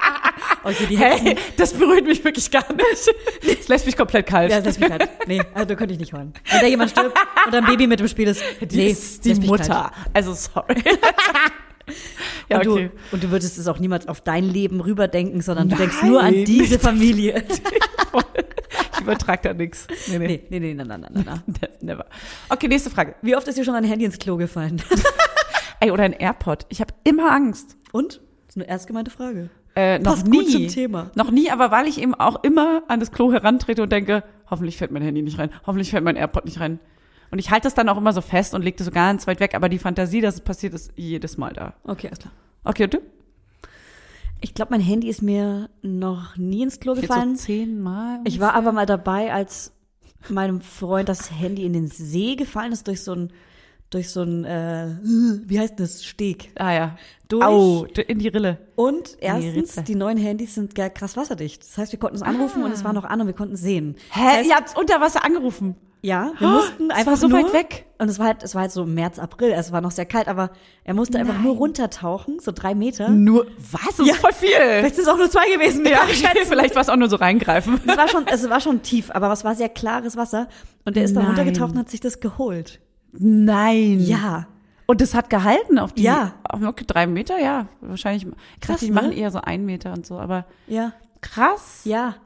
okay, die Hexen. Hey, das berührt mich wirklich gar nicht. Das lässt mich komplett kalt. Ja, lass mich kalt. Nee, also da könnte ich nicht heulen. Wenn da jemand stirbt und ein Baby mit im Spiel ist, die nee, ist die lässt Mutter. kalt. Also sorry. <laughs> ja, und, okay. du, und du würdest es auch niemals auf dein Leben rüberdenken, sondern du denkst Nein. nur an diese Familie. <laughs> Ich übertrag da nichts. Nee, nee. nee, nee, nee, nein, nein, nein, nein. Never. Okay, nächste Frage. Wie oft ist dir schon ein Handy ins Klo gefallen? <laughs> Ey, oder ein AirPod. Ich habe immer Angst. Und? Das ist eine ernst gemeinte Frage. Äh, noch Passt nie. gut zum Thema. Noch nie, aber weil ich eben auch immer an das Klo herantrete und denke, hoffentlich fällt mein Handy nicht rein, hoffentlich fällt mein AirPod nicht rein. Und ich halte das dann auch immer so fest und lege das so ganz weit weg, aber die Fantasie, dass es passiert, ist jedes Mal da. Okay, alles klar. Okay, und du? Ich glaube, mein Handy ist mir noch nie ins Klo Jetzt gefallen. so zehnmal? Ich war aber mal dabei, als meinem Freund das Handy in den See gefallen ist durch so ein durch so ein äh, wie heißt das Steg Ah ja. durch. Au, in die Rille. Und die erstens, Ritze. die neuen Handys sind krass wasserdicht. Das heißt, wir konnten es anrufen und es war noch an und wir konnten sehen. Hä? Das heißt, Ihr habt's unter Wasser angerufen? ja, wir mussten es einfach war so nur, weit weg. Und es war halt, es war halt so März, April, es war noch sehr kalt, aber er musste einfach nur runtertauchen, so drei Meter. Nur, was? Das Ja. ist voll viel. Vielleicht sind es auch nur zwei gewesen. Ja, vielleicht war es auch nur so reingreifen. Es war schon, es war schon tief, aber es war sehr klares Wasser. Und er ist da Nein. runtergetaucht und hat sich das geholt. Nein. Ja. Und das hat gehalten auf die, Ja. auf okay, drei Meter, ja, wahrscheinlich. Ich Krass, die ne? machen eher so einen Meter und so, aber Ja. krass. Ja.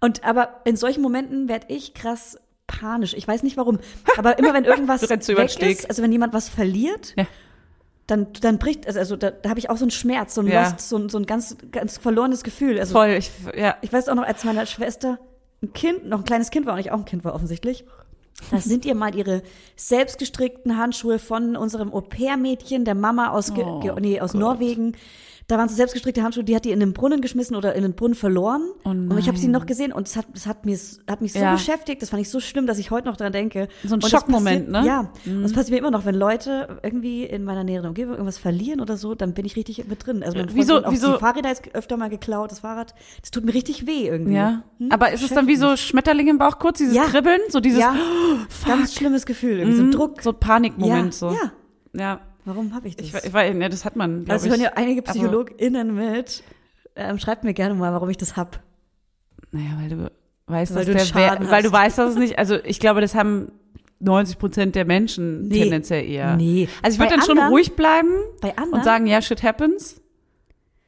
Und aber in solchen Momenten werde ich krass panisch. Ich weiß nicht warum. <laughs> Aber immer wenn irgendwas weg ist, also wenn jemand was verliert, Ja. dann, dann bricht, also, also da, da habe ich auch so einen Schmerz, so ein Ja. Lost, so ein, so ein ganz, ganz verlorenes Gefühl. Also Voll, ich, ja. ich weiß auch noch, als meine Schwester ein Kind, noch ein kleines Kind war und ich auch ein Kind war offensichtlich. Da sind ihr mal ihre selbstgestrickten Handschuhe von unserem Au-pair-Mädchen, der Mama aus, Ge Oh nee, aus Norwegen. Da waren so selbstgestrickte Handschuhe, die hat die in den Brunnen geschmissen oder in den Brunnen verloren. Oh und ich habe sie noch gesehen und es hat, es hat, mir, hat mich so Ja. beschäftigt, das fand ich so schlimm, dass ich heute noch dran denke. So ein Und Schockmoment, passiert, ne? Ja, und das passiert mir immer noch, wenn Leute irgendwie in meiner näheren Umgebung irgendwas verlieren oder so, dann bin ich richtig mit drin. Also mein Freund Wieso- auch wieso- die Fahrräder jetzt öfter mal geklaut, das Fahrrad. Das tut mir richtig weh irgendwie. Ja. Hm? Aber ist es dann wie so Schmetterling im Bauch kurz, dieses Ja. Kribbeln, so dieses ja, <gasps> fuck. ganz schlimmes Gefühl, irgendwie so Mhm, ein Druck. so ein Panikmoment, ja, so. ja. Ja. Warum habe ich das? Ich, ich weiß, ne, das hat man, also ich. hören ja einige Aber- PsychologInnen mit. Ähm, schreibt mir gerne mal, warum ich das hab. Naja, weil du weißt, Weil dass du der Schaden weil du weißt, dass es nicht, also ich glaube, das haben 90 Prozent der Menschen Nee. tendenziell eher. Nee. Also ich würde dann schon anderen- ruhig bleiben Bei anderen? und sagen, ja, shit happens.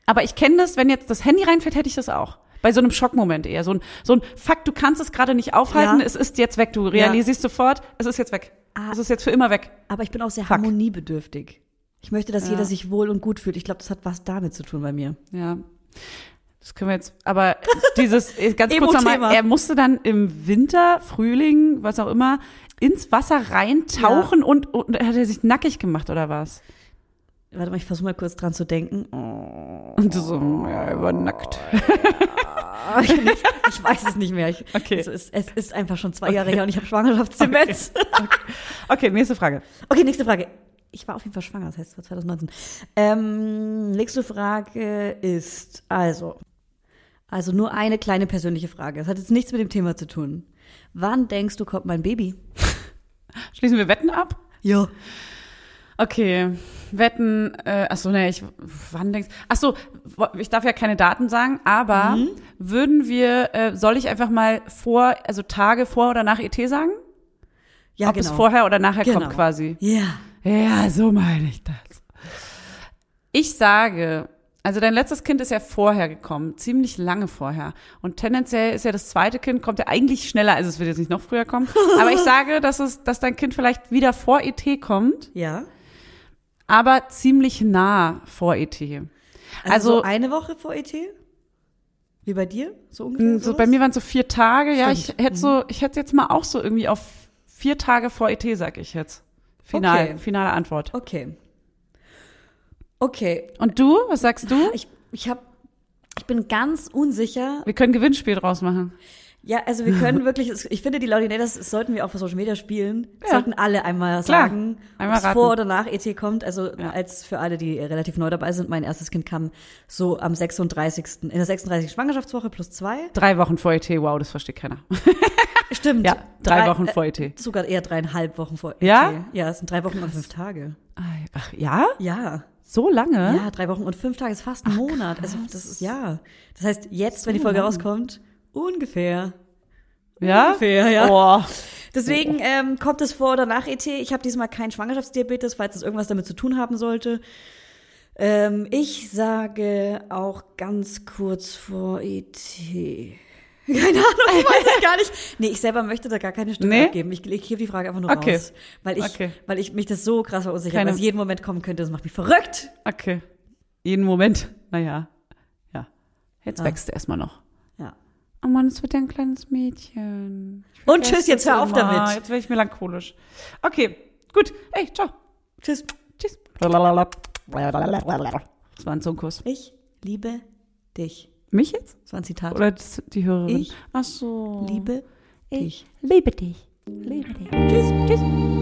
Aber ich kenne das, wenn jetzt das Handy reinfällt, hätte ich das auch. Bei so einem Schockmoment eher. So ein, so ein Fakt, du kannst es gerade nicht aufhalten, Ja. es ist jetzt weg. Du realisierst sofort, es ist jetzt weg. Ah. Es ist jetzt für immer weg. Aber ich bin auch sehr Fuck. harmoniebedürftig. Ich möchte, dass Ja. jeder sich wohl und gut fühlt. Ich glaube, das hat was damit zu tun bei mir. Ja. Das können wir jetzt, aber <laughs> dieses, äh, ganz kurz nochmal, er musste dann im Winter, Frühling, was auch immer, ins Wasser reintauchen und, und hat er sich nackig gemacht oder was? Warte mal, ich versuche mal kurz dran zu denken. Oh, Und du so, ja, er war nackt. ich, ich weiß es nicht mehr. Ich, Okay. Es ist, es ist einfach schon zwei Jahre her und ich habe Schwangerschaftsdemenz. Okay, nächste Frage. Okay, nächste Frage. Ich war auf jeden Fall schwanger, das heißt, es war 2019. Ähm, nächste Frage ist, also, also nur eine kleine persönliche Frage. Das hat jetzt nichts mit dem Thema zu tun. Wann denkst du, kommt mein Baby? Schließen wir Wetten ab? Ja. Okay, Wetten, äh, ach so, ne, ich, wann denkst, ach so, wo- ich darf ja keine Daten sagen, aber Mhm. würden wir, äh, soll ich einfach mal vor, also Tage vor oder nach ET sagen? Ja, Ob genau. es vorher oder nachher Genau. kommt quasi. Ja. Ja, so meine ich das. Ich sage, also dein letztes Kind ist ja vorher gekommen, ziemlich lange vorher. Und tendenziell ist ja das zweite Kind, kommt ja eigentlich schneller, also es wird jetzt nicht noch früher kommen. <laughs> Aber ich sage, dass es, dass dein Kind vielleicht wieder vor ET kommt, Ja. Aber ziemlich nah vor ET. Also, Also- so eine Woche vor ET? Wie bei dir? So ungefähr? So bei mir waren es so vier Tage, ja, ich Stimmt. Mhm. hätte so, ich hätte jetzt mal auch so irgendwie auf vier Tage vor ET, sag ich jetzt. Final, Okay. finale Antwort. Okay. Okay. Und du, was sagst du? Ich, ich hab, ich bin ganz unsicher. Wir können Gewinnspiel draus machen. Ja, also wir können wirklich, ich finde, die Laudinators sollten wir auch für Social Media spielen. Sollten alle einmal sagen, Einmal raten. vor oder nach ET kommt. Also Ja. als für alle, die relativ neu dabei sind, mein erstes Kind kam so am 36. in der 36. Schwangerschaftswoche plus zwei. Drei Wochen vor ET, wow, das versteht keiner. <laughs> Stimmt. Ja, drei Wochen vor ET. Äh, sogar eher dreieinhalb Wochen vor ET. Ja? Ja, es sind drei Wochen und fünf Tage. Ach ja? Ja. So lange? Ja, drei Wochen und fünf Tage ist fast ein Monat. Also das ist ja. Das heißt, jetzt, wenn die Folge rauskommt, ungefähr. Ja? Ungefähr, ja. Boah. Deswegen ähm, kommt es vor oder nach ET. Ich habe diesmal keinen Schwangerschaftsdiabetes, falls es irgendwas damit zu tun haben sollte. Ähm, ich sage auch ganz kurz vor ET. <laughs> Keine Ahnung, ich weiß es gar nicht. Nee, ich selber möchte da gar keine Stimme Nee? abgeben. Ich, ich gebe die Frage einfach nur Okay. raus. Weil ich, Okay. weil ich mich das so krass verunsichert, Keine- was jeden Moment kommen könnte. Das macht mich verrückt. Okay. Jeden Moment. Naja. Ja. Jetzt Ja. wächst er erstmal noch. Oh Mann, es wird ja ein kleines Mädchen. Ich Und tschüss, jetzt hör auf immer. damit. Jetzt werde ich melancholisch. Okay, gut. Ey, ciao. Tschüss. Tschüss. Das war ein Zungenkuss. Ich liebe dich. Mich jetzt? Das war ein Zitat. Oder das, die Hörerin? Ich Ach so. liebe dich. liebe dich. Liebe dich. Tschüss. Tschüss.